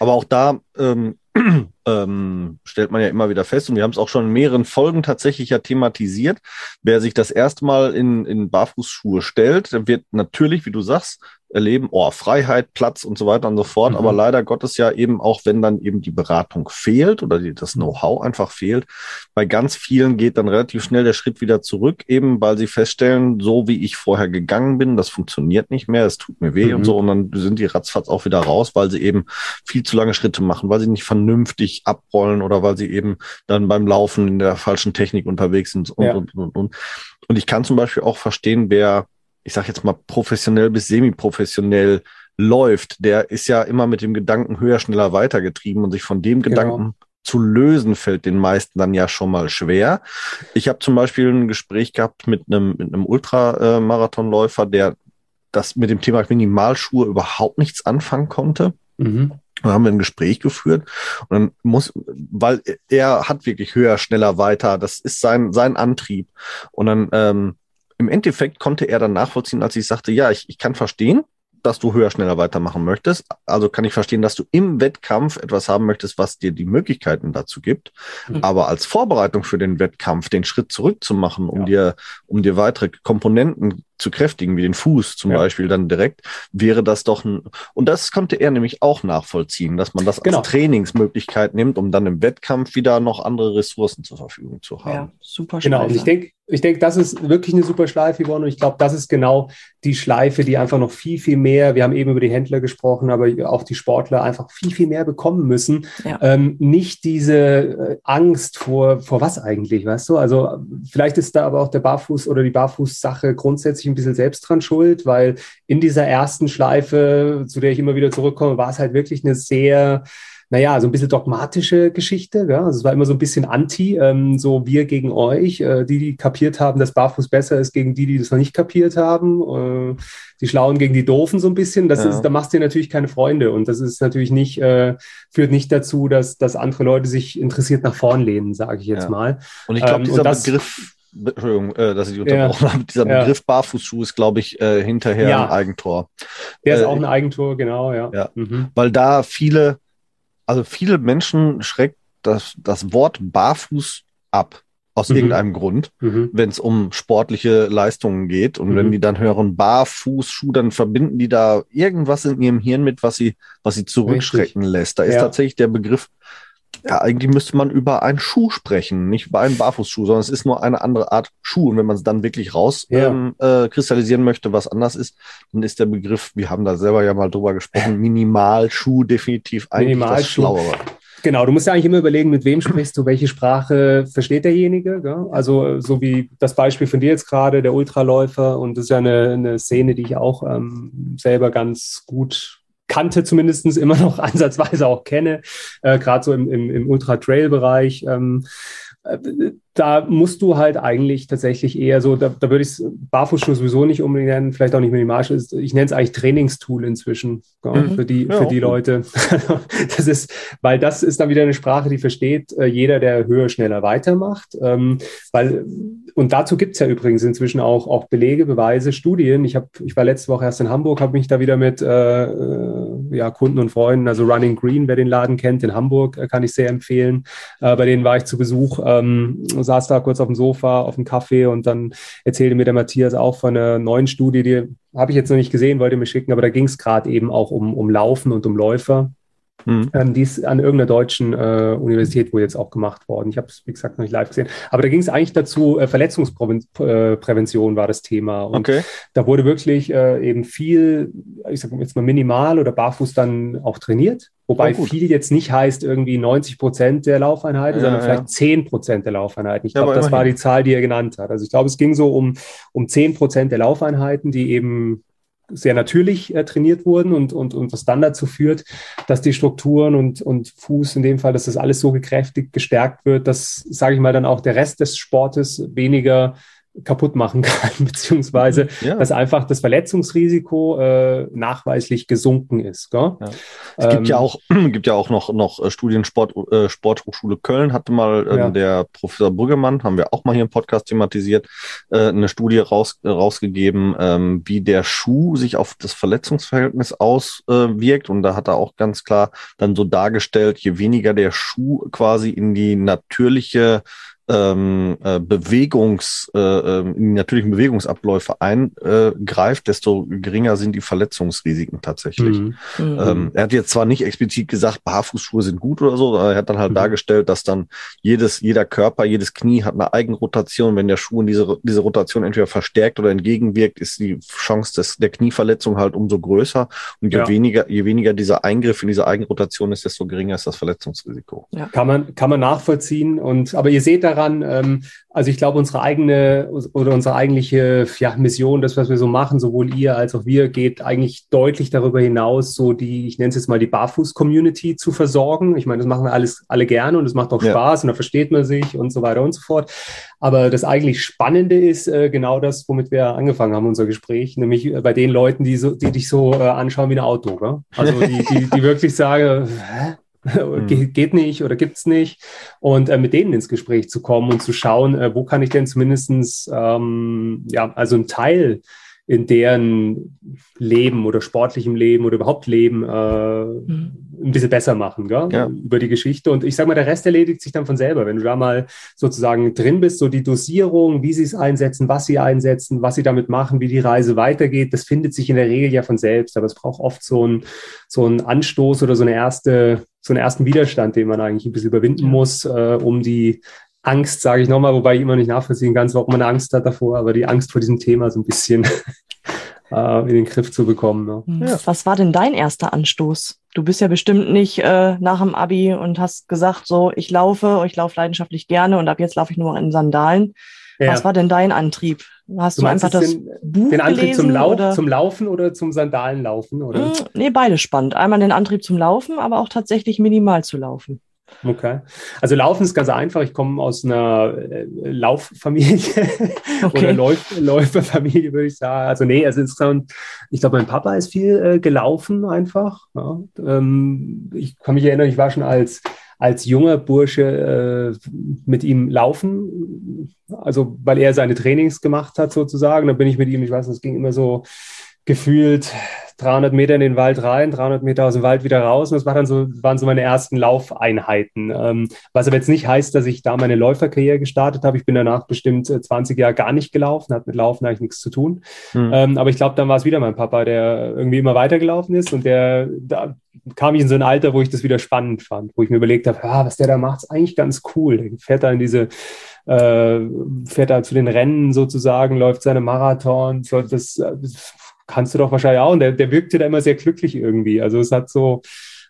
Aber auch da ähm, ähm, stellt man ja immer wieder fest, und wir haben es auch schon in mehreren Folgen tatsächlich ja thematisiert, wer sich das erste Mal in, in Barfußschuhe stellt, der wird natürlich, wie du sagst, erleben, oh, Freiheit, Platz und so weiter und so fort. Mhm. Aber leider Gottes ja eben auch, wenn dann eben die Beratung fehlt oder die, das Know-how einfach fehlt, bei ganz vielen geht dann relativ schnell der Schritt wieder zurück, eben weil sie feststellen, so wie ich vorher gegangen bin, das funktioniert nicht mehr, es tut mir weh mhm. und so. Und dann sind die ratzfatz auch wieder raus, weil sie eben viel zu lange Schritte machen, weil sie nicht vernünftig abrollen oder weil sie eben dann beim Laufen in der falschen Technik unterwegs sind und, ja. und, und, und. Und ich kann zum Beispiel auch verstehen, wer ich sage jetzt mal, professionell bis semi-professionell läuft, der ist ja immer mit dem Gedanken höher, schneller weitergetrieben und sich von dem genau. Gedanken zu lösen fällt den meisten dann ja schon mal schwer. Ich habe zum Beispiel ein Gespräch gehabt mit einem, mit einem Ultramarathonläufer, der das mit dem Thema Minimalschuhe überhaupt nichts anfangen konnte. Mhm. Dann haben wir ein Gespräch geführt und dann muss, weil er hat wirklich höher, schneller, weiter. Das ist sein, sein Antrieb. Und dann ähm, im Endeffekt konnte er dann nachvollziehen, als ich sagte, ja, ich, ich kann verstehen, dass du höher, schneller weitermachen möchtest. Also kann ich verstehen, dass du im Wettkampf etwas haben möchtest, was dir die Möglichkeiten dazu gibt. Mhm. Aber als Vorbereitung für den Wettkampf den Schritt zurückzumachen, um ja. dir, um dir weitere Komponenten zu kräftigen, wie den Fuß zum ja. Beispiel dann direkt, wäre das doch ein, und das konnte er nämlich auch nachvollziehen, dass man das genau. als Trainingsmöglichkeit nimmt, um dann im Wettkampf wieder noch andere Ressourcen zur Verfügung zu haben. Ja, super Genau, und ich denke, ich denke, das ist wirklich eine super Schleife geworden und ich glaube, das ist genau die Schleife, die einfach noch viel, viel mehr, wir haben eben über die Händler gesprochen, aber auch die Sportler einfach viel, viel mehr bekommen müssen. Ja. Ähm, nicht diese äh, Angst vor, vor was eigentlich, weißt du? Also vielleicht ist da aber auch der Barfuß oder die Barfußsache grundsätzlich ein bisschen selbst dran schuld, weil in dieser ersten Schleife, zu der ich immer wieder zurückkomme, war es halt wirklich eine sehr naja, so ein bisschen dogmatische Geschichte. Ja? Also es war immer so ein bisschen anti, ähm, so wir gegen euch, äh, die, die kapiert haben, dass Barfuß besser ist, gegen die, die das noch nicht kapiert haben. Äh, die Schlauen gegen die Doofen so ein bisschen. Das ja. ist, da machst du dir natürlich keine Freunde. Und das ist natürlich nicht, äh, führt nicht dazu, dass, dass andere Leute sich interessiert nach vorn lehnen, sage ich jetzt ja. mal. Und ich glaube, ähm, dieser das, Begriff Entschuldigung, äh, dass ich unterbrochen ja. habe. Dieser ja. Begriff Barfußschuh ist, glaube ich, äh, hinterher ja. ein Eigentor. Der ist äh, auch ein Eigentor, genau, ja. ja. Mhm. Weil da viele, also viele Menschen schreckt das, das Wort Barfuß ab. Aus mhm. irgendeinem Grund, mhm. wenn es um sportliche Leistungen geht. Und wenn mhm. die dann hören Barfußschuh, dann verbinden die da irgendwas in ihrem Hirn mit, was sie, was sie zurückschrecken Richtig. lässt. Da ist tatsächlich der Begriff ja, eigentlich müsste man über einen Schuh sprechen, nicht über einen Barfußschuh, sondern es ist nur eine andere Art Schuh. Und wenn man es dann wirklich raus ja. ähm, äh, kristallisieren möchte, was anders ist, dann ist der Begriff, wir haben da selber ja mal drüber gesprochen, Minimalschuh definitiv eigentlich Minimalschuh. das Schlauere. Genau, du musst ja eigentlich immer überlegen, mit wem sprichst du, welche Sprache versteht derjenige. Gell? Also so wie das Beispiel von dir jetzt gerade, der Ultraläufer. Und das ist ja eine, eine Szene, die ich auch ähm, selber ganz gut kannte, zumindest immer noch ansatzweise auch kenne, äh, gerade so im, im, im Ultra-Trail-Bereich. Ähm, da musst du halt eigentlich tatsächlich eher so, da, da würde ich es Barfußschuhe sowieso nicht unbedingt nennen, vielleicht auch nicht Minimalschuhe. Ich nenne es eigentlich Trainingstool inzwischen ja, mhm. für die, für die Leute. das ist, weil das ist dann wieder eine Sprache, die versteht äh, jeder, der höher, schneller weitermacht. Ähm, weil, und dazu gibt es ja übrigens inzwischen auch, auch Belege, Beweise, Studien. Ich, hab, ich war letzte Woche erst in Hamburg, habe mich da wieder mit äh, äh, ja, Kunden und Freunden, also Running Green, wer den Laden kennt, in Hamburg, äh, kann ich sehr empfehlen. Äh, bei denen war ich zu Besuch. Ähm, saß da kurz auf dem Sofa, auf dem Kaffee und dann erzählte mir der Matthias auch von einer neuen Studie, die habe ich jetzt noch nicht gesehen, wollte mir schicken, aber da ging es gerade eben auch um, um Laufen und um Läufer. Mhm. Ähm, die ist an irgendeiner deutschen äh, Universität wohl jetzt auch gemacht worden. Ich habe es, wie gesagt, noch nicht live gesehen. Aber da ging es eigentlich dazu, äh, Verletzungsprävention äh, war das Thema. Und okay. da wurde wirklich äh, eben viel, ich sage jetzt mal minimal oder barfuß dann auch trainiert. Wobei oh, viel jetzt nicht heißt irgendwie 90 Prozent der Laufeinheiten, ja, sondern vielleicht ja. 10 Prozent der Laufeinheiten. Ich glaube, ja, das war die Zahl, die er genannt hat. Also ich glaube, es ging so um, um 10 Prozent der Laufeinheiten, die eben sehr natürlich äh, trainiert wurden und, und, und was dann dazu führt, dass die Strukturen und, und Fuß in dem Fall, dass das alles so gekräftigt, gestärkt wird, dass, sage ich mal, dann auch der Rest des Sportes weniger kaputt machen kann, beziehungsweise ja. dass einfach das Verletzungsrisiko äh, nachweislich gesunken ist. Ja. Es ähm, gibt ja auch gibt ja auch noch noch äh, Studien Sport äh, Sporthochschule Köln hatte mal äh, ja. der Professor Brüggemann haben wir auch mal hier im Podcast thematisiert äh, eine Studie raus, äh, rausgegeben, ähm, wie der Schuh sich auf das Verletzungsverhältnis auswirkt und da hat er auch ganz klar dann so dargestellt, je weniger der Schuh quasi in die natürliche ähm, äh, Bewegungs, äh, ähm, in die natürlichen Bewegungsabläufe eingreift, desto geringer sind die Verletzungsrisiken tatsächlich. Mhm. mhm. Ähm, er hat jetzt zwar nicht explizit gesagt, Barfußschuhe sind gut oder so, aber er hat dann halt mhm. dargestellt, dass dann jedes, jeder Körper, jedes Knie hat eine Eigenrotation. Wenn der Schuh in diese, diese Rotation entweder verstärkt oder entgegenwirkt, ist die Chance des, der Knieverletzung halt umso größer. Und je ja. weniger, je weniger dieser Eingriff in diese Eigenrotation ist, desto geringer ist das Verletzungsrisiko. Ja. Kann man, kann man nachvollziehen. Und, aber ihr seht daran, daran. Ähm, also ich glaube, unsere eigene oder unsere eigentliche ja, Mission, das, was wir so machen, sowohl ihr als auch wir, geht eigentlich deutlich darüber hinaus, so die, ich nenne es jetzt mal die Barfuß-Community zu versorgen. Ich meine, das machen wir alles alle gerne und es macht auch ja. Spaß und da versteht man sich und so weiter und so fort. Aber das eigentlich Spannende ist äh, genau das, womit wir angefangen haben, unser Gespräch, nämlich äh, bei den Leuten, die, so, die dich so äh, anschauen wie ein Auto. Gell? Also die, die, die wirklich sagen, hä? Mhm. geht nicht oder gibt's nicht und äh, mit denen ins Gespräch zu kommen und zu schauen, äh, wo kann ich denn zumindestens ähm, ja also ein Teil in deren Leben oder sportlichem Leben oder überhaupt Leben äh, mhm. ein bisschen besser machen, gell? Ja. über die Geschichte. Und ich sage mal, der Rest erledigt sich dann von selber. Wenn du da mal sozusagen drin bist, so die Dosierung, wie sie es einsetzen, was sie einsetzen, was sie damit machen, wie die Reise weitergeht, das findet sich in der Regel ja von selbst. Aber es braucht oft so einen so einen Anstoß oder so eine erste, so einen ersten Widerstand, den man eigentlich ein bisschen überwinden muss, äh, um die Angst, sage ich nochmal, wobei ich immer nicht nachvollziehen kann, warum man Angst hat davor, aber die Angst vor diesem Thema so ein bisschen äh, in den Griff zu bekommen. Ne? Hm. Ja. Was war denn dein erster Anstoß? Du bist ja bestimmt nicht äh, nach dem Abi und hast gesagt, so, ich laufe, ich laufe leidenschaftlich gerne und ab jetzt laufe ich nur noch in Sandalen. Ja. Was war denn dein Antrieb? Hast du, du einfach das den, Buch Den Antrieb gelesen, zum, Lauf, oder? zum Laufen oder zum Sandalenlaufen? Oder? Hm, nee, beides spannend. Einmal den Antrieb zum Laufen, aber auch tatsächlich minimal zu laufen. Okay. Also Laufen ist ganz einfach. Ich komme aus einer äh, Lauffamilie okay. oder Läuf Läuferfamilie, würde ich sagen. Also nee, also insgesamt, ich glaube, mein Papa ist viel äh, gelaufen einfach. Ja. Ähm, ich kann mich erinnern, ich war schon als als junger Bursche äh, mit ihm laufen, also weil er seine Trainings gemacht hat sozusagen. Da bin ich mit ihm, ich weiß, es ging immer so gefühlt 300 Meter in den Wald rein, 300 Meter aus dem Wald wieder raus. Und das war dann so, waren so meine ersten Laufeinheiten. Ähm, was aber jetzt nicht heißt, dass ich da meine Läuferkarriere gestartet habe. Ich bin danach bestimmt 20 äh, Jahre gar nicht gelaufen, hat mit Laufen eigentlich nichts zu tun. Mhm. Ähm, aber ich glaube, dann war es wieder mein Papa, der irgendwie immer weitergelaufen ist und der, da kam ich in so ein Alter, wo ich das wieder spannend fand, wo ich mir überlegt habe, ah, was der da macht, ist eigentlich ganz cool. Der fährt da in diese äh, fährt da zu den Rennen sozusagen, läuft seine Marathons, das, das kannst du doch wahrscheinlich auch. Und der, der wirkte da immer sehr glücklich irgendwie. Also es hat so,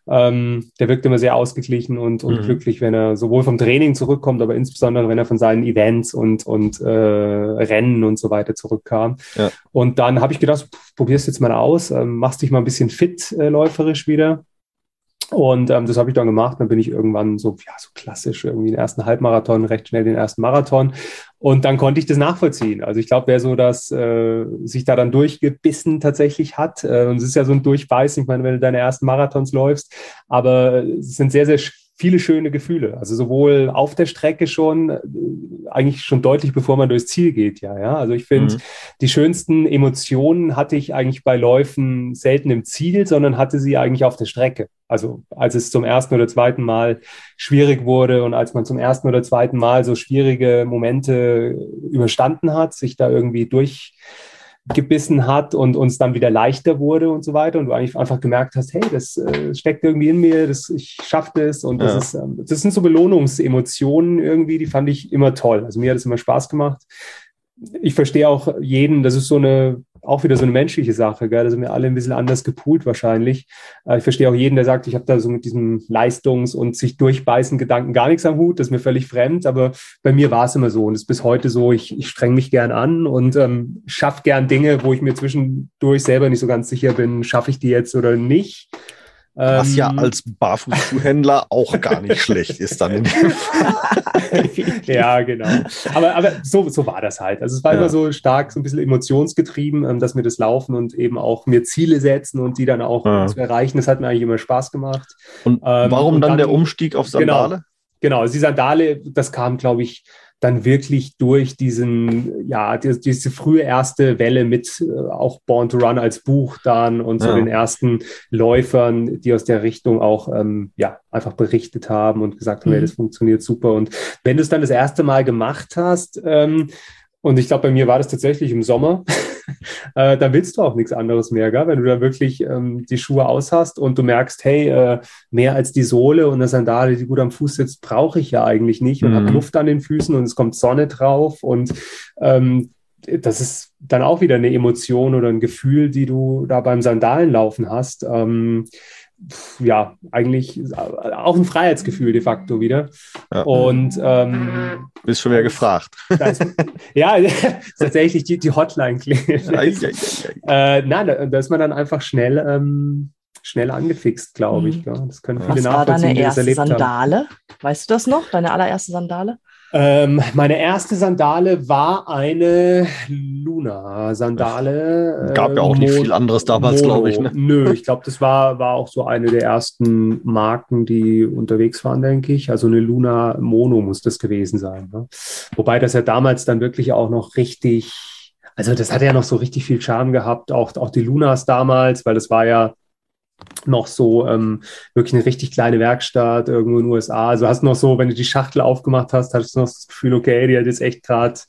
ähm, der wirkt immer sehr ausgeglichen und, und mhm. glücklich, wenn er sowohl vom Training zurückkommt, aber insbesondere wenn er von seinen Events und, und äh, Rennen und so weiter zurückkam. Ja. Und dann habe ich gedacht, probierst jetzt mal aus, ähm, machst dich mal ein bisschen fit äh, läuferisch wieder. Und ähm, das habe ich dann gemacht. Dann bin ich irgendwann so, ja, so klassisch irgendwie den ersten Halbmarathon, recht schnell den ersten Marathon. Und dann konnte ich das nachvollziehen. Also ich glaube, wer so das äh, sich da dann durchgebissen tatsächlich hat, äh, und es ist ja so ein Durchbeißen, ich meine, wenn du deine ersten Marathons läufst, aber es sind sehr, sehr viele schöne Gefühle. Also sowohl auf der Strecke schon, äh, eigentlich schon deutlich bevor man durchs Ziel geht, ja. ja? Also ich finde, mhm. die schönsten Emotionen hatte ich eigentlich bei Läufen selten im Ziel, sondern hatte sie eigentlich auf der Strecke. Also als es zum ersten oder zweiten Mal schwierig wurde und als man zum ersten oder zweiten Mal so schwierige Momente überstanden hat, sich da irgendwie durch gebissen hat und uns dann wieder leichter wurde und so weiter und du eigentlich einfach gemerkt hast, hey, das äh, steckt irgendwie in mir, das, ich schaffe das und das, ja. ist, ähm, das sind so Belohnungsemotionen irgendwie, die fand ich immer toll. Also mir hat es immer Spaß gemacht. Ich verstehe auch jeden, das ist so eine auch wieder so eine menschliche Sache, gell? Da sind wir alle ein bisschen anders gepoolt wahrscheinlich. Äh, ich verstehe auch jeden, der sagt, ich habe da so mit diesem Leistungs- und sich durchbeißen Gedanken gar nichts am Hut. Das ist mir völlig fremd, aber bei mir war es immer so und es ist bis heute so, ich, ich streng mich gern an und ähm, schaffe gern Dinge, wo ich mir zwischendurch selber nicht so ganz sicher bin, schaffe ich die jetzt oder nicht. Was ja ähm, als Barfußschuhhändler auch gar nicht schlecht ist dann in dem Fall. ja, genau. Aber, aber so, so war das halt. Also es war ja. immer so stark, so ein bisschen emotionsgetrieben, ähm, dass mir das Laufen und eben auch mir Ziele setzen und die dann auch ja. zu erreichen. Das hat mir eigentlich immer Spaß gemacht. Und ähm, warum und dann, dann, der Umstieg auf Sandale? Genau, genau. Also die Sandale, das kam, glaube ich, dann wirklich durch diesen, ja, die, diese frühe erste Welle mit äh, auch Born to Run als Buch dann und so ja. den ersten Läufern, die aus der Richtung auch, ähm, ja, einfach berichtet haben und gesagt haben, mhm. hey, das funktioniert super. Und wenn du es dann das erste Mal gemacht hast, ähm, und ich glaube, bei mir war das tatsächlich im Sommer. äh, dann willst du auch nichts anderes mehr, gell? wenn du da wirklich ähm, die Schuhe aus hast und du merkst, hey, äh, mehr als die Sohle und eine Sandale, die gut am Fuß sitzt, brauche ich ja eigentlich nicht und mhm. habe Luft an den Füßen und es kommt Sonne drauf und ähm, das ist dann auch wieder eine Emotion oder ein Gefühl, die du da beim Sandalenlaufen hast. Ähm, ja, eigentlich auch ein Freiheitsgefühl de facto wieder. Ja. Und ähm, bist schon wieder gefragt. Ist, ja, tatsächlich die, die Hotline klingelt. äh, nein, da, da, ist man dann einfach schnell, ähm, schnell angefixt, glaube ich. Mhm. Das können viele Was nachvollziehen. War deine erste Sandale? Haben. Weißt du das noch? Deine allererste Sandale? Ähm, meine erste Sandale war eine Luna-Sandale. Gab ja auch nicht viel anderes damals, glaube ich. Ne? Nö, ich glaube, das war, war auch so eine der ersten Marken, die unterwegs waren, denke ich. Also eine Luna Mono muss das gewesen sein. Ne? Wobei das ja damals dann wirklich auch noch richtig, also das hat ja noch so richtig viel Charme gehabt, auch, auch die Lunas damals, weil das war ja noch so ähm, wirklich eine richtig kleine Werkstatt irgendwo in den USA. Also hast noch so, wenn du die Schachtel aufgemacht hast, hattest du noch das Gefühl, okay, die hat jetzt echt gerade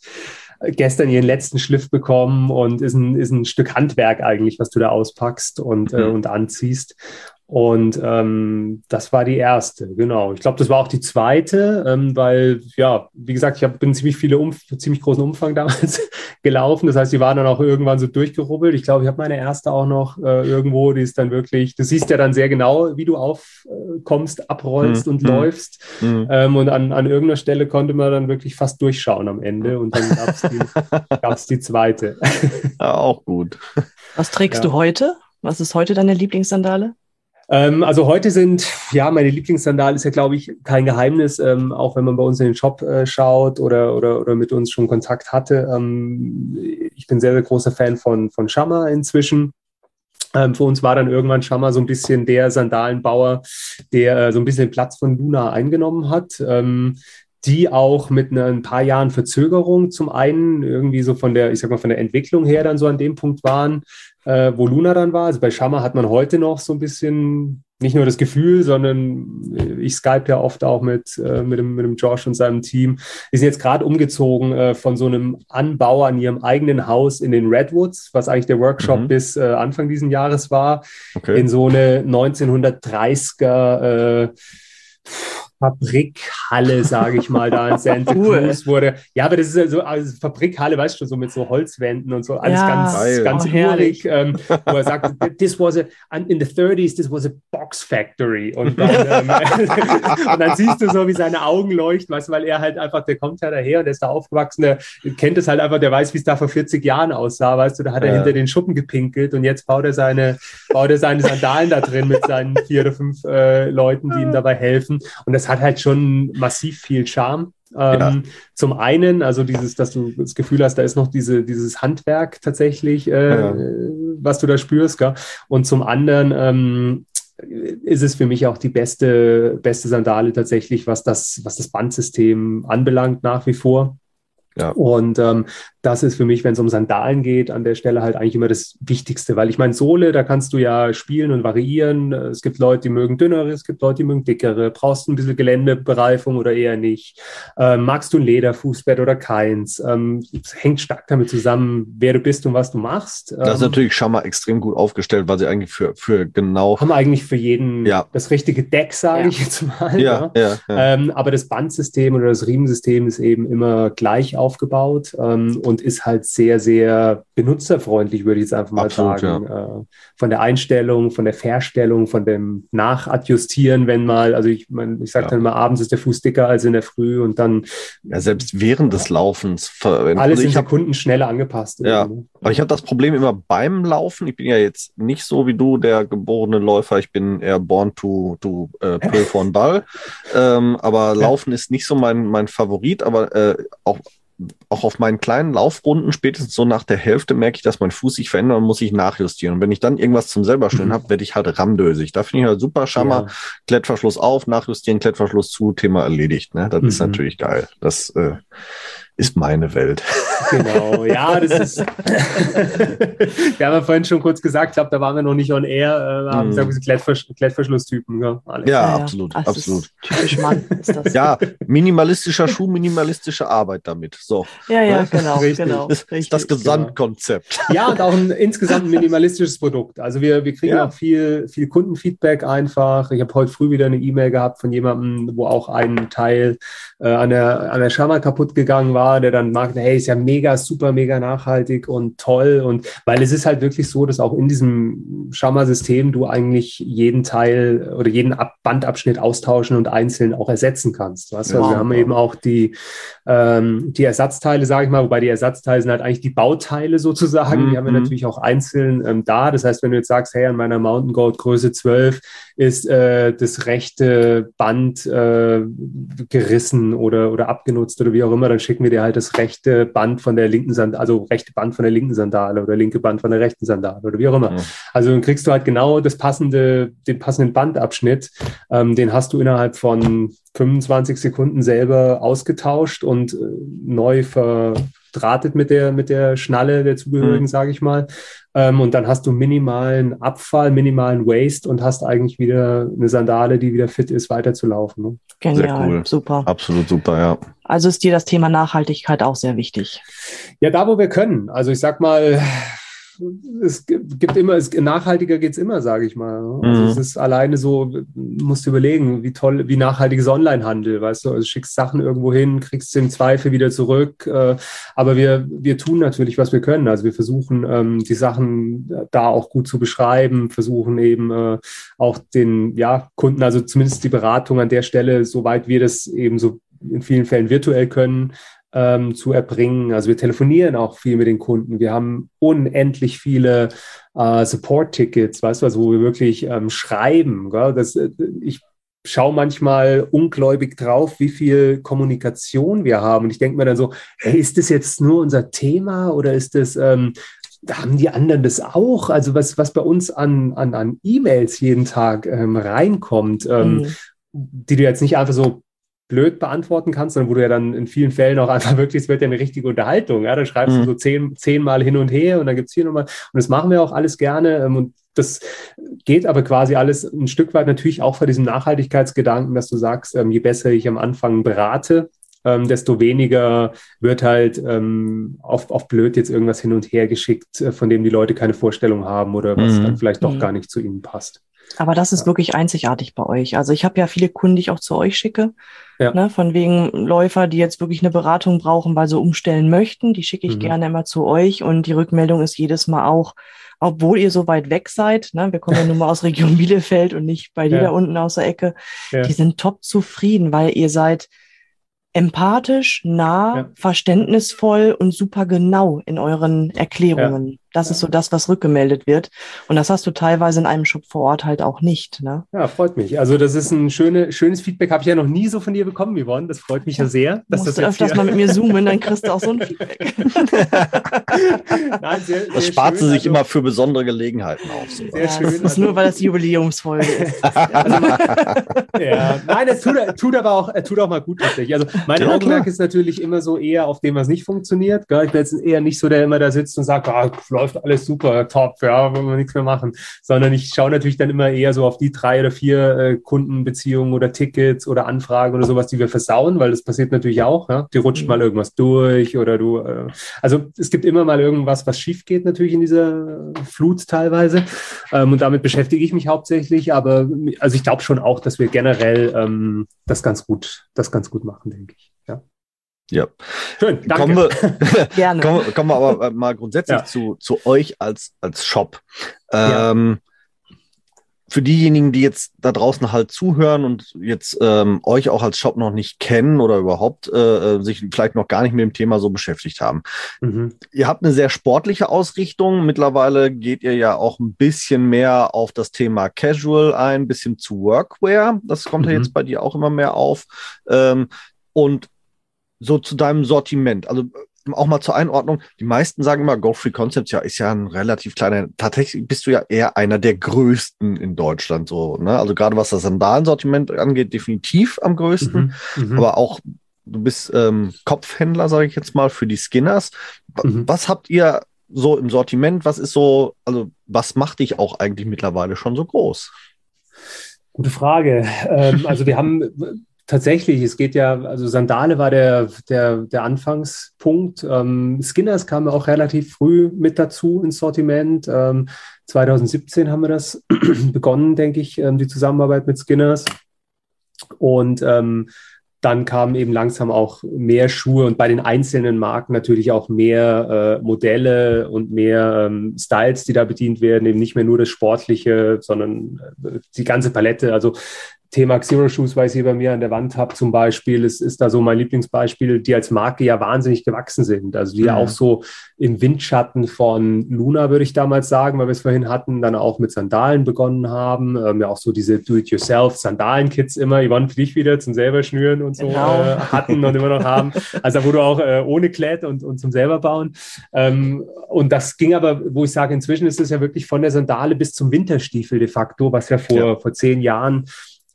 gestern ihren letzten Schliff bekommen und ist ein, ist ein Stück Handwerk eigentlich, was du da auspackst und, äh, mhm. äh, und anziehst. Und ähm, das war die erste, genau. Ich glaube, das war auch die zweite, ähm, weil, ja, wie gesagt, ich hab, bin ziemlich viele um, ziemlich großen Umfang damals gelaufen. Das heißt, die waren dann auch irgendwann so durchgerubbelt. Ich glaube, ich habe meine erste auch noch äh, irgendwo, die ist dann wirklich, du siehst ja dann sehr genau, wie du aufkommst, abrollst mhm. und mhm. läufst. Mhm. Ähm, und an, an irgendeiner Stelle konnte man dann wirklich fast durchschauen am Ende. Und dann gab es die, die zweite. Ja, auch gut. Was trägst ja. du heute? Was ist heute deine Lieblingssandale? Ähm, also heute sind, ja, meine Lieblingssandale ist ja, glaube ich, kein Geheimnis, ähm, auch wenn man bei uns in den Shop äh, schaut oder, oder, oder mit uns schon Kontakt hatte. Ähm, ich bin sehr, sehr großer Fan von, von Shamma inzwischen. Ähm, für uns war dann irgendwann Shamma so ein bisschen der Sandalenbauer, der äh, so ein bisschen Platz von Luna eingenommen hat. Ähm, die auch mit ne, ein paar Jahren Verzögerung zum einen irgendwie so von der, ich sag mal, von der Entwicklung her dann so an dem Punkt waren, äh, wo Luna dann war. Also bei Shamma hat man heute noch so ein bisschen nicht nur das Gefühl, sondern äh, ich Skype ja oft auch mit, äh, mit, dem, mit dem Josh und seinem Team. Die sind jetzt gerade umgezogen äh, von so einem Anbau an ihrem eigenen Haus in den Redwoods, was eigentlich der Workshop mhm. bis äh, Anfang diesen Jahres war, okay. in so eine 1930er Fabrikhalle, sage ich mal, da in Santa Cruz wurde. Ja, aber das ist ja so also Fabrikhalle, weißt du, so mit so Holzwänden und so, alles ja, ganz, ganz oh, urig. Ähm, wo er sagt, this was a, in the 30s, this was a box factory. Und dann, ähm, und dann siehst du so, wie seine Augen leuchten, weißt du, weil er halt einfach, der kommt ja daher und der ist da aufgewachsen, der kennt es halt einfach, der weiß, wie es da vor 40 Jahren aussah, weißt du, da hat er ja. hinter den Schuppen gepinkelt und jetzt baut er seine, baut er seine Sandalen da drin mit seinen vier oder fünf äh, Leuten, die ihm dabei helfen. Und das hat halt schon massiv viel Charme. Ähm, ja. Zum einen, also dieses, dass du das Gefühl hast, da ist noch diese, dieses Handwerk tatsächlich, äh, ja. was du da spürst. Gell? Und zum anderen ähm, ist es für mich auch die beste, beste Sandale tatsächlich, was das, was das Bandsystem anbelangt, nach wie vor. Ja. Und ähm, das ist für mich, wenn es um Sandalen geht, an der Stelle halt eigentlich immer das Wichtigste, weil ich meine, Sohle, da kannst du ja spielen und variieren. Es gibt Leute, die mögen dünnere, es gibt Leute, die mögen dickere. Brauchst du ein bisschen Geländebereifung oder eher nicht? Ähm, magst du ein Lederfußbett oder keins? Ähm, es hängt stark damit zusammen, wer du bist und was du machst. Das ist ähm, natürlich schon mal extrem gut aufgestellt, weil sie eigentlich für, für genau. Haben eigentlich für jeden ja. das richtige Deck, sage ja. ich jetzt mal. Ja, ja. ähm, aber das Bandsystem oder das Riemensystem ist eben immer gleich aufgebaut. Ähm, und ist halt sehr, sehr benutzerfreundlich, würde ich jetzt einfach mal Absolut, sagen. Ja. Äh, von der Einstellung, von der Verstellung, von dem Nachadjustieren, wenn mal, also ich mein, ich sage ja. dann immer, abends ist der Fuß dicker als in der Früh und dann. Ja, selbst während des Laufens. Alles also in Sekunden schneller angepasst. Ja, ne? aber ich habe das Problem immer beim Laufen. Ich bin ja jetzt nicht so wie du, der geborene Läufer. Ich bin eher born to, to äh, play for Ball. ähm, aber Laufen ist nicht so mein, mein Favorit, aber äh, auch auch auf meinen kleinen Laufrunden, spätestens so nach der Hälfte, merke ich, dass mein Fuß sich verändert und muss ich nachjustieren. Und wenn ich dann irgendwas zum selberstellen mhm. habe, werde ich halt ramdösig. Da finde ich halt super Schammer. Ja. Klettverschluss auf, nachjustieren, Klettverschluss zu, Thema erledigt. Ne? Das mhm. ist natürlich geil. Das äh, ist meine Welt. Genau, ja, das ist. wir haben ja vorhin schon kurz gesagt, ich glaube, da waren wir noch nicht on air, äh, haben mm. gesagt, Klettversch Klettverschlusstypen. Ja, ja, ja, absolut, also absolut. Typisch Mann ist das. Ja, minimalistischer Schuh, minimalistische Arbeit damit. So. Ja, ja, ne? genau. Richtig. genau das ist das Gesamtkonzept. Ja, und auch ein insgesamt minimalistisches Produkt. Also wir, wir kriegen ja. auch viel, viel Kundenfeedback einfach. Ich habe heute früh wieder eine E-Mail gehabt von jemandem, wo auch ein Teil äh, an der, an der Schama kaputt gegangen war der dann mag, hey, ist ja mega, super, mega nachhaltig und toll. Und weil es ist halt wirklich so, dass auch in diesem Schammer-System du eigentlich jeden Teil oder jeden Ab Bandabschnitt austauschen und einzeln auch ersetzen kannst. Weißt? Also wir haben eben auch die, ähm, die Ersatzteile, sage ich mal, wobei die Ersatzteile sind halt eigentlich die Bauteile sozusagen. Mhm. Die haben wir mhm. natürlich auch einzeln ähm, da. Das heißt, wenn du jetzt sagst, hey, an meiner Mountain Goat Größe 12 ist äh, das rechte Band äh, gerissen oder, oder abgenutzt oder wie auch immer, dann schicken wir dir halt das rechte Band von der linken Sandale, also rechte Band von der linken Sandale oder linke Band von der rechten Sandale oder wie auch immer. Mhm. Also dann kriegst du halt genau das passende, den passenden Bandabschnitt. Ähm, den hast du innerhalb von 25 Sekunden selber ausgetauscht und äh, neu verdrahtet mit der, mit der Schnalle der zugehörigen, mhm. sage ich mal. Ähm, und dann hast du minimalen Abfall, minimalen Waste und hast eigentlich wieder eine Sandale, die wieder fit ist, weiterzulaufen. Ne? Genial, cool. super. Absolut super, ja. Also ist dir das Thema Nachhaltigkeit auch sehr wichtig? Ja, da wo wir können. Also ich sag mal, es gibt immer, es, nachhaltiger geht es immer, sage ich mal. Also mhm. es ist alleine so, musst du überlegen, wie toll, wie nachhaltig ist Onlinehandel, weißt du, also schickst Sachen irgendwo hin, kriegst sie im Zweifel wieder zurück. Äh, aber wir, wir tun natürlich, was wir können. Also wir versuchen, ähm, die Sachen da auch gut zu beschreiben, versuchen eben äh, auch den ja, Kunden, also zumindest die Beratung an der Stelle, soweit wir das eben so in vielen Fällen virtuell können, ähm, zu erbringen. Also wir telefonieren auch viel mit den Kunden. Wir haben unendlich viele äh, Support-Tickets, weißt du, also wo wir wirklich ähm, schreiben. Gell? Das, äh, ich schaue manchmal ungläubig drauf, wie viel Kommunikation wir haben. Und ich denke mir dann so, hey, ist das jetzt nur unser Thema oder ist das, ähm, haben die anderen das auch? Also was, was bei uns an, an, an E-Mails jeden Tag ähm, reinkommt, ähm, mhm. die du jetzt nicht einfach so blöd beantworten kannst, sondern wo du ja dann in vielen Fällen auch einfach wirklich, es wird ja eine richtige Unterhaltung. Ja, da schreibst mhm. du so zehn, zehnmal hin und her und dann gibt es hier nochmal. Und das machen wir auch alles gerne. Ähm, und das geht aber quasi alles ein Stück weit natürlich auch vor diesem Nachhaltigkeitsgedanken, dass du sagst, ähm, je besser ich am Anfang berate, ähm, desto weniger wird halt ähm, auf, auf blöd jetzt irgendwas hin und her geschickt, äh, von dem die Leute keine Vorstellung haben oder was mhm. dann vielleicht doch mhm. gar nicht zu ihnen passt. Aber das ist ja. wirklich einzigartig bei euch. Also ich habe ja viele Kunden, die ich auch zu euch schicke. Ja. Ne, von wegen Läufer, die jetzt wirklich eine Beratung brauchen, weil sie umstellen möchten. Die schicke ich mhm. gerne immer zu euch. Und die Rückmeldung ist jedes Mal auch, obwohl ihr so weit weg seid, ne, wir kommen ja nun mal aus Region Bielefeld und nicht bei dir ja. da unten aus der Ecke, die sind top zufrieden, weil ihr seid empathisch, nah, verständnisvoll und super genau in euren Erklärungen. Das ist so das, was rückgemeldet wird. Und das hast du teilweise in einem Shop vor Ort halt auch nicht. Ne? Ja, freut mich. Also das ist ein schöne, schönes Feedback. Habe ich ja noch nie so von dir bekommen, Yvonne. Das freut mich ja sehr. Dass musst das du öfters mal mit mir zoomen, dann kriegst du auch so ein Feedback. Nein, sehr, das spart sie sich also, immer für besondere Gelegenheiten auf. Sehr ja, schön. Das ist also, nur, weil das Jubiläumsfolge ist. ja, nein, es tut, tut aber auch, tut auch mal gut tatsächlich. Also mein ja, Augenmerk ist natürlich immer so eher auf dem, was nicht funktioniert. Ich bin jetzt eher nicht so, der immer da sitzt und sagt, ah, läuft alles super, top, ja, wollen wir nichts mehr machen, sondern ich schaue natürlich dann immer eher so auf die drei oder vier äh, Kundenbeziehungen oder Tickets oder Anfragen oder sowas, die wir versauen, weil das passiert natürlich auch, ja? die rutscht mhm. mal irgendwas durch oder du, äh, also es gibt immer mal irgendwas, was schief geht natürlich in dieser Flut teilweise ähm, und damit beschäftige ich mich hauptsächlich, aber also ich glaube schon auch, dass wir generell ähm, das ganz gut, das ganz gut machen, denke ich. Ja. Schön, danke. Kommen wir, Gerne. Kommen, kommen wir aber mal grundsätzlich ja. zu, zu euch als, als Shop. Ähm, ja. Für diejenigen, die jetzt da draußen halt zuhören und jetzt ähm, euch auch als Shop noch nicht kennen oder überhaupt äh, äh, sich vielleicht noch gar nicht mit dem Thema so beschäftigt haben. Mhm. Ihr habt eine sehr sportliche Ausrichtung. Mittlerweile geht ihr ja auch ein bisschen mehr auf das Thema Casual ein, ein bisschen zu Workwear. Das kommt mhm. ja jetzt bei dir auch immer mehr auf. Ähm, und so zu deinem Sortiment. Also äh, auch mal zur Einordnung. Die meisten sagen immer, Go Free Concepts, ja, ist ja ein relativ kleiner. Tatsächlich bist du ja eher einer der größten in Deutschland, so, ne? Also gerade was das Sandalensortiment angeht, definitiv am größten. Mhm, mhm, aber auch du bist ähm, Kopfhändler, sage ich jetzt mal, für die Skinners. Mhm. Was habt ihr so im Sortiment? Was ist so, also was macht dich auch eigentlich mittlerweile schon so groß? Gute Frage. Ähm, also wir haben tatsächlich, es geht ja, also Sandale war der, der, der Anfangspunkt. Ähm, Skinners kam auch relativ früh mit dazu ins Sortiment. Ähm, 2017 haben wir das begonnen, denke ich, ähm, die Zusammenarbeit mit Skinners. Und ähm, dann kamen eben langsam auch mehr Schuhe und bei den einzelnen Marken natürlich auch mehr äh, Modelle und mehr ähm, Styles, die da bedient werden, eben nicht mehr nur das Sportliche, sondern äh, die ganze Palette. Also Thema Zero Shoes, weil ich sie bei mir an der Wand habe zum Beispiel, ist, ist da so mein Lieblingsbeispiel, die als Marke ja wahnsinnig gewachsen sind. Also die ja auch so im Windschatten von Luna, würde ich damals sagen, weil wir es vorhin hatten, dann auch mit Sandalen begonnen haben. Ähm, ja auch so diese Do-it-yourself-Sandalen-Kits immer, Yvonne für dich wieder zum selber schnüren und so genau. äh, hatten und immer noch haben. Also wo du auch äh, ohne Klett und, und zum selber bauen. Ähm, und das ging aber, wo ich sage, inzwischen ist es ja wirklich von der Sandale bis zum Winterstiefel de facto, was ja vor, ja. vor zehn Jahren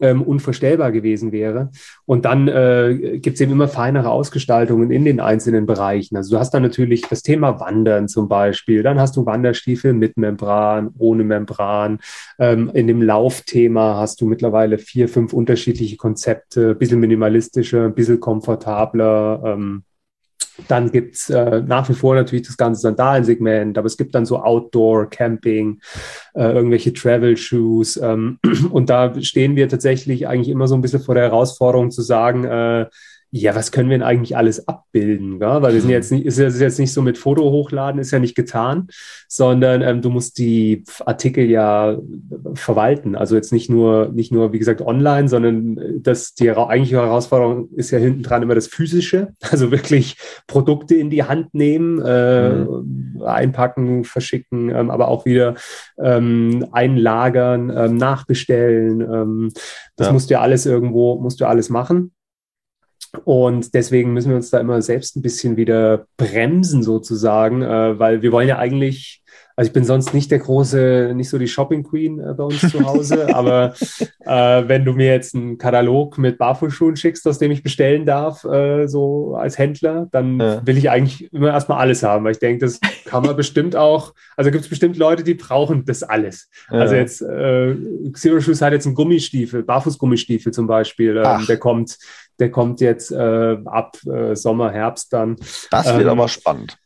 ähm, unvorstellbar gewesen wäre. Und dann äh, gibt es eben immer feinere Ausgestaltungen in den einzelnen Bereichen. Also du hast dann natürlich das Thema Wandern zum Beispiel, dann hast du Wanderstiefel mit Membran, ohne Membran. Ähm, in dem Laufthema hast du mittlerweile vier, fünf unterschiedliche Konzepte, ein bisschen minimalistischer, ein bisschen komfortabler. Ähm, dann gibt's äh, nach wie vor natürlich das ganze Sandalensegment, aber es gibt dann so Outdoor, Camping, äh, irgendwelche Travel-Shoes. Ähm, und da stehen wir tatsächlich eigentlich immer so ein bisschen vor der Herausforderung zu sagen, äh, ja, was können wir denn eigentlich alles abbilden? Gell? Weil wir sind jetzt nicht, ist jetzt nicht so mit Foto hochladen, ist ja nicht getan, sondern ähm, du musst die Artikel ja verwalten. Also jetzt nicht nur, nicht nur, wie gesagt, online, sondern äh, das, die eigentliche Herausforderung ist ja hinten dran immer das Physische. Also wirklich Produkte in die Hand nehmen, äh, mhm. einpacken, verschicken, ähm, aber auch wieder ähm, einlagern, ähm, nachbestellen. Ähm, das ja. musst du ja alles irgendwo, musst du alles machen. Und deswegen müssen wir uns da immer selbst ein bisschen wieder bremsen sozusagen, äh, weil wir wollen ja eigentlich, also ich bin sonst nicht der große, nicht so die Shopping Queen äh, bei uns zu Hause, aber äh, wenn du mir jetzt einen Katalog mit Barfußschuhen schickst, aus dem ich bestellen darf, äh, so als Händler, dann ja. will ich eigentlich immer erstmal alles haben, weil ich denke, das kann man bestimmt auch, also gibt es bestimmt Leute, die brauchen das alles. Ja. Also jetzt, äh, Zero Shoes hat jetzt einen Gummistiefel, Barfußgummistiefel zum Beispiel, ähm, der kommt der kommt jetzt äh, ab äh, Sommer, Herbst dann. Das wird ähm, aber spannend.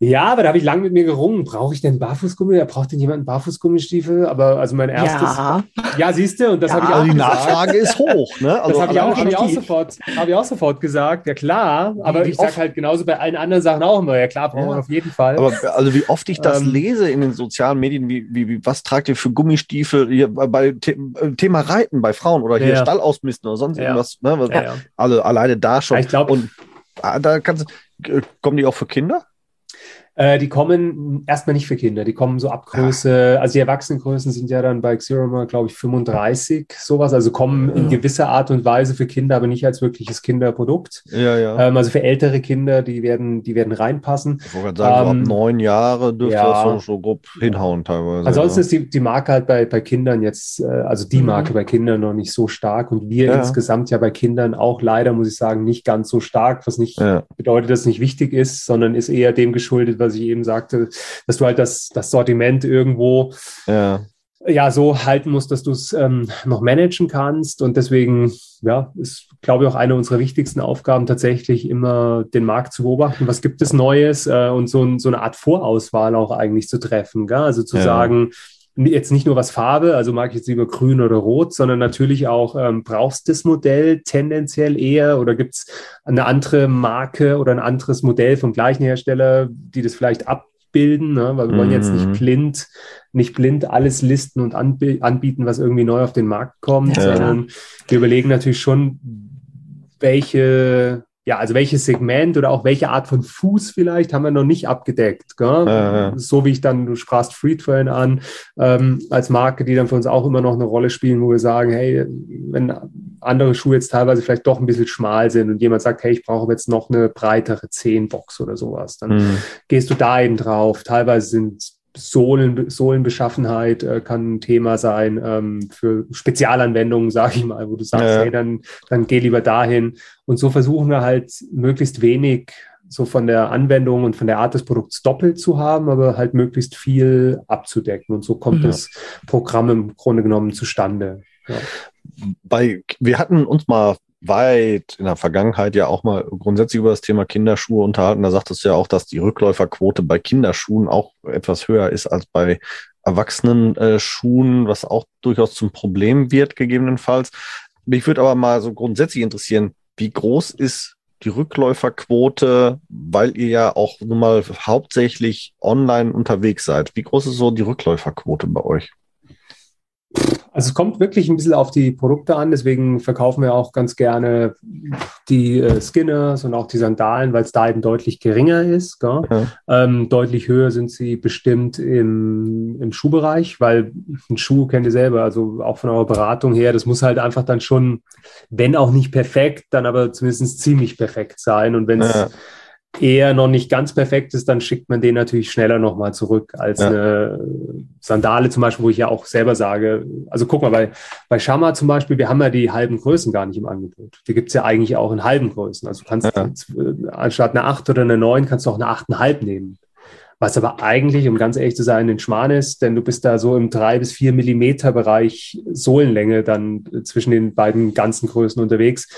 Ja, aber da habe ich lange mit mir gerungen. Brauche ich denn Barfußgummi? Braucht denn jemand einen Barfußgummistiefel? Aber also mein erstes. Ja, Ja, siehst du, und das Ja, habe ich auch Also die gesagt. Nachfrage ist hoch, ne? Also das habe ich, auch- hab ich, auch sofort- hab ich auch sofort gesagt, ja klar, aber wie ich sage halt genauso bei allen anderen Sachen auch immer, ja klar, brauchen Ja. wir auf jeden Fall. Aber also wie oft ich das Ähm, lese in den sozialen Medien, wie, wie, wie was tragt ihr für Gummistiefel hier bei, The äh, Thema Reiten bei Frauen oder hier Ja. Stall ausmisten oder sonst Ja. irgendwas, ne? Was, ja, ja. Also alleine da schon. Ja, ich glaub- und ah, da kannst du, äh, kommen die auch für Kinder? Äh, die kommen erstmal nicht für Kinder, die kommen so ab Größe, also die Erwachsenengrößen sind ja dann bei Xeroma, glaube ich, 35, sowas, also kommen in Mhm. gewisser Art und Weise für Kinder, aber nicht als wirkliches Kinderprodukt. Ja, ja. Ähm, also für ältere Kinder, die werden, die werden reinpassen. ich wollte sagen, ähm, so ab neun Jahre dürfte ja. das so, so grob hinhauen teilweise. Ansonsten ja. ist die, die Marke halt bei, bei Kindern jetzt, äh, also die Mhm. Marke bei Kindern noch nicht so stark und wir Ja. insgesamt ja bei Kindern auch leider, muss ich sagen, nicht ganz so stark, was nicht ja. bedeutet, dass es nicht wichtig ist, sondern ist eher dem geschuldet, was ich eben sagte, dass du halt das, das Sortiment irgendwo ja. ja so halten musst, dass du es ähm, noch managen kannst. Und deswegen, ja, ist, glaube ich, auch eine unserer wichtigsten Aufgaben tatsächlich immer den Markt zu beobachten. Was gibt es Neues äh, und so, ein, so eine Art Vorauswahl auch eigentlich zu treffen. Gell? Also zu Ja. sagen, jetzt nicht nur was Farbe, also mag ich jetzt lieber grün oder rot, sondern natürlich auch, ähm, brauchst du das Modell tendenziell eher oder gibt es eine andere Marke oder ein anderes Modell vom gleichen Hersteller, die das vielleicht abbilden, ne? weil wir wollen jetzt nicht Mhm. blind, nicht blind alles listen und anbi anbieten, was irgendwie neu auf den Markt kommt, Ja. sondern wir überlegen natürlich schon, welche ja, also welches Segment oder auch welche Art von Fuß vielleicht haben wir noch nicht abgedeckt. Ja. So wie ich dann, du sprachst Freetrain an, ähm, als Marke, die dann für uns auch immer noch eine Rolle spielen, wo wir sagen, hey, wenn andere Schuhe jetzt teilweise vielleicht doch ein bisschen schmal sind und jemand sagt, hey, ich brauche jetzt noch eine breitere Zehenbox oder sowas, dann Mhm. gehst du da eben drauf. Teilweise sind Sohlen, Sohlenbeschaffenheit äh, kann ein Thema sein ähm, für Spezialanwendungen, sage ich mal, wo du sagst, Ja. hey, dann, dann geh lieber dahin. Und so versuchen wir halt möglichst wenig so von der Anwendung und von der Art des Produkts doppelt zu haben, aber halt möglichst viel abzudecken. Und so kommt Ja. das Programm im Grunde genommen zustande. Ja. bei, wir hatten uns mal weit in der Vergangenheit ja auch mal grundsätzlich über das Thema Kinderschuhe unterhalten. Da sagtest du ja auch, dass die Rückläuferquote bei Kinderschuhen auch etwas höher ist als bei erwachsenen äh, Schuhen, was auch durchaus zum Problem wird, gegebenenfalls. Mich würde aber mal so grundsätzlich interessieren, wie groß ist die Rückläuferquote, weil ihr ja auch nun mal hauptsächlich online unterwegs seid. Wie groß ist so die Rückläuferquote bei euch? Also es kommt wirklich ein bisschen auf die Produkte an, deswegen verkaufen wir auch ganz gerne die äh, Skinners und auch die Sandalen, weil es da eben deutlich geringer ist. Ja. Ähm, deutlich höher sind sie bestimmt im, im Schuhbereich, weil ein Schuh kennt ihr selber, also auch von eurer Beratung her, das muss halt einfach dann schon, wenn auch nicht perfekt, dann aber zumindest ziemlich perfekt sein. Und wenn es Ja. Eher noch nicht ganz perfekt ist, dann schickt man den natürlich schneller nochmal zurück als Ja. eine Sandale zum Beispiel, wo ich ja auch selber sage, also guck mal, bei, bei Shama zum Beispiel, wir haben ja die halben Größen gar nicht im Angebot. Die gibt es ja eigentlich auch in halben Größen. Also du kannst Ja. jetzt, äh, anstatt eine 8 oder eine 9 kannst du auch eine 8,5 nehmen. Was aber eigentlich, um ganz ehrlich zu sein, ein Schmarrn ist, denn du bist da so im 3 bis 4 Millimeter Bereich Sohlenlänge dann zwischen den beiden ganzen Größen unterwegs.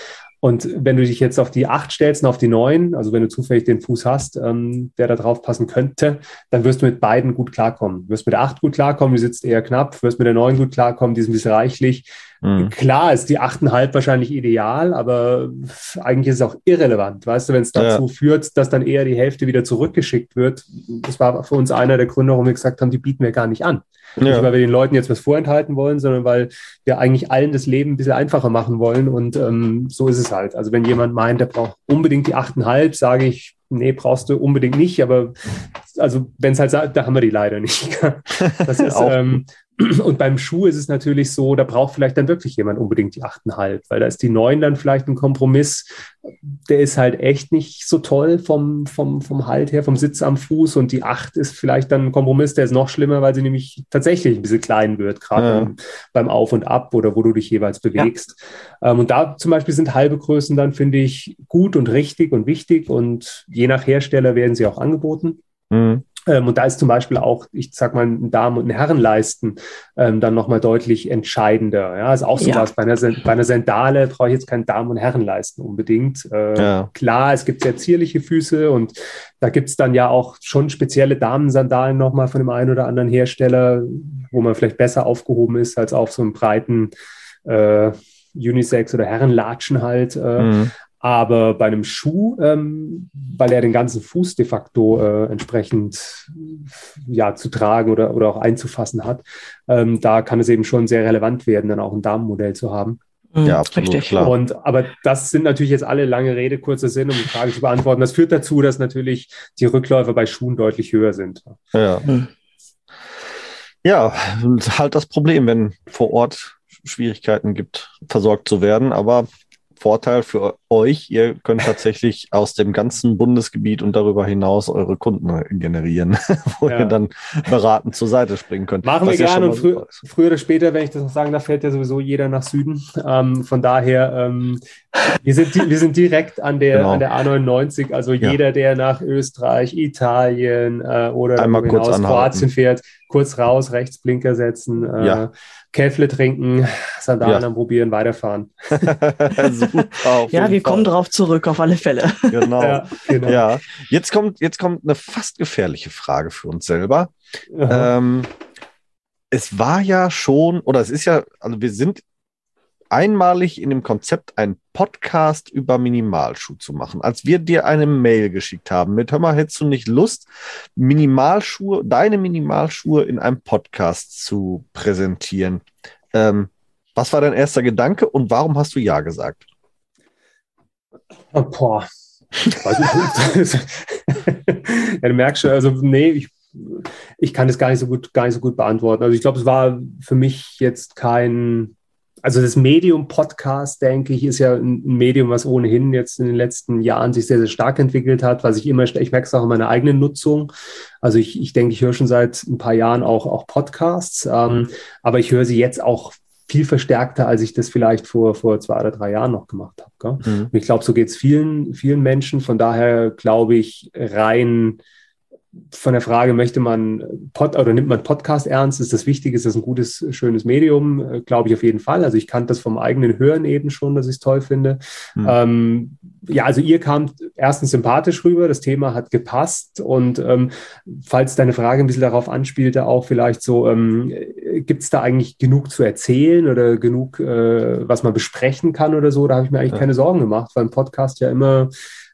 Und wenn du dich jetzt auf die 8 stellst und auf die 9, also wenn du zufällig den Fuß hast, ähm, der da drauf passen könnte, dann wirst du mit beiden gut klarkommen. Du wirst mit der 8 gut klarkommen, die sitzt eher knapp, wirst mit der 9 gut klarkommen, die ist ein bisschen reichlich. Mhm. Klar ist die 8,5 wahrscheinlich ideal, aber eigentlich ist es auch irrelevant, weißt du, wenn es dazu führt, dass dann eher die Hälfte wieder zurückgeschickt wird. Das war für uns einer der Gründe, warum wir gesagt haben, die bieten wir gar nicht an. Nicht, Ja. weil wir den Leuten jetzt was vorenthalten wollen, sondern weil wir eigentlich allen das Leben ein bisschen einfacher machen wollen. Und ähm, so ist es halt. Also wenn jemand meint, der braucht unbedingt die 8,5, sage ich, nee, brauchst du unbedingt nicht. Aber also wenn es halt sagt, da haben wir die leider nicht. Das ist, ähm, und beim Schuh ist es natürlich so, da braucht vielleicht dann wirklich jemand unbedingt die 8,5, weil da ist die 9 dann vielleicht ein Kompromiss. Der ist halt echt nicht so toll vom, vom, vom Halt her, vom Sitz am Fuß. Und die 8 ist vielleicht dann ein Kompromiss, der ist noch schlimmer, weil sie nämlich tatsächlich ein bisschen klein wird, gerade Ja. beim, beim Auf und Ab oder wo du dich jeweils bewegst. Ähm, und da zum Beispiel sind halbe Größen dann, finde ich, gut und richtig und wichtig. Und je nach Hersteller werden sie auch angeboten. Mhm. Ähm, und da ist zum Beispiel auch, ich sag mal, ein Damen- und ein Herrenleisten ähm, dann nochmal deutlich entscheidender. Ja, ist auch so ja. was. Bei einer, bei einer Sandale brauche ich jetzt keinen Damen- und Herrenleisten unbedingt. Äh, ja. Klar, es gibt sehr zierliche Füße und da gibt es dann ja auch schon spezielle Damensandalen nochmal von dem einen oder anderen Hersteller, wo man vielleicht besser aufgehoben ist als auf so einem breiten äh, Unisex oder Herrenlatschen halt. Äh, mhm. Aber bei einem Schuh, ähm, weil er den ganzen Fuß de facto äh, entsprechend ja, zu tragen oder, oder auch einzufassen hat, ähm, da kann es eben schon sehr relevant werden, dann auch ein Damenmodell zu haben. Mhm, ja, absolut, Richtig. klar. Und, aber das sind natürlich jetzt alle lange Rede, kurzer Sinn, um die Frage zu beantworten. Das führt dazu, dass natürlich die Rückläufe bei Schuhen deutlich höher sind. Ja. Mhm. Ja, halt das Problem, wenn vor Ort Schwierigkeiten gibt, versorgt zu werden. Aber Vorteil für euch, ihr könnt tatsächlich aus dem ganzen Bundesgebiet und darüber hinaus eure Kunden generieren, wo ja. ihr dann beratend zur Seite springen könnt. Machen wir gerne und frü früher oder später, wenn ich das noch sagen darf, fährt ja sowieso jeder nach Süden. Ähm, von daher, ähm, wir, sind wir sind direkt an der, genau. an der A99, also ja. jeder, der nach Österreich, Italien äh, oder Einmal hinaus, Kroatien fährt, kurz raus, rechts Blinker setzen, äh, ja. Käfle trinken, Sandalen ja. probieren, weiterfahren. Super, ja, wir Fall. kommen drauf zurück, auf alle Fälle. Genau. ja, genau. ja. Jetzt, kommt, jetzt kommt eine fast gefährliche Frage für uns selber. Ähm, es war ja schon, oder es ist ja, also wir sind einmalig in dem Konzept, einen Podcast über Minimalschuh zu machen. Als wir dir eine Mail geschickt haben mit, hör mal, hättest du nicht Lust, Minimalschuhe, deine Minimalschuhe in einem Podcast zu präsentieren? Ähm, was war dein erster Gedanke und warum hast du Ja gesagt? Oh, boah. ja, du merkst schon, also nee, ich, ich kann das gar nicht so gut, gar nicht so gut beantworten. Also ich glaube, es war für mich jetzt kein, also das Medium-Podcast, denke ich, ist ja ein Medium, was ohnehin jetzt in den letzten Jahren sich sehr, sehr stark entwickelt hat, was ich immer, ich merke es auch in meiner eigenen Nutzung. Also ich, ich denke, ich höre schon seit ein paar Jahren auch, auch Podcasts, ähm, aber ich höre sie jetzt auch viel verstärkter, als ich das vielleicht vor, vor zwei oder drei Jahren noch gemacht habe. Mhm. Und ich glaube, so geht es vielen, vielen Menschen. Von daher glaube ich, rein von der Frage, möchte man Pod oder nimmt man Podcast ernst? Ist das wichtig? Ist das ein gutes, schönes Medium? Äh, glaube ich auf jeden Fall. Also ich kannte das vom eigenen Hören eben schon, dass ich es toll finde. Mhm. Ähm, ja, also ihr kamt erstens sympathisch rüber, das Thema hat gepasst und ähm, falls deine Frage ein bisschen darauf anspielte, auch vielleicht so, ähm, gibt es da eigentlich genug zu erzählen oder genug, äh, was man besprechen kann oder so? Da habe ich mir eigentlich ja. keine Sorgen gemacht, weil ein Podcast ja immer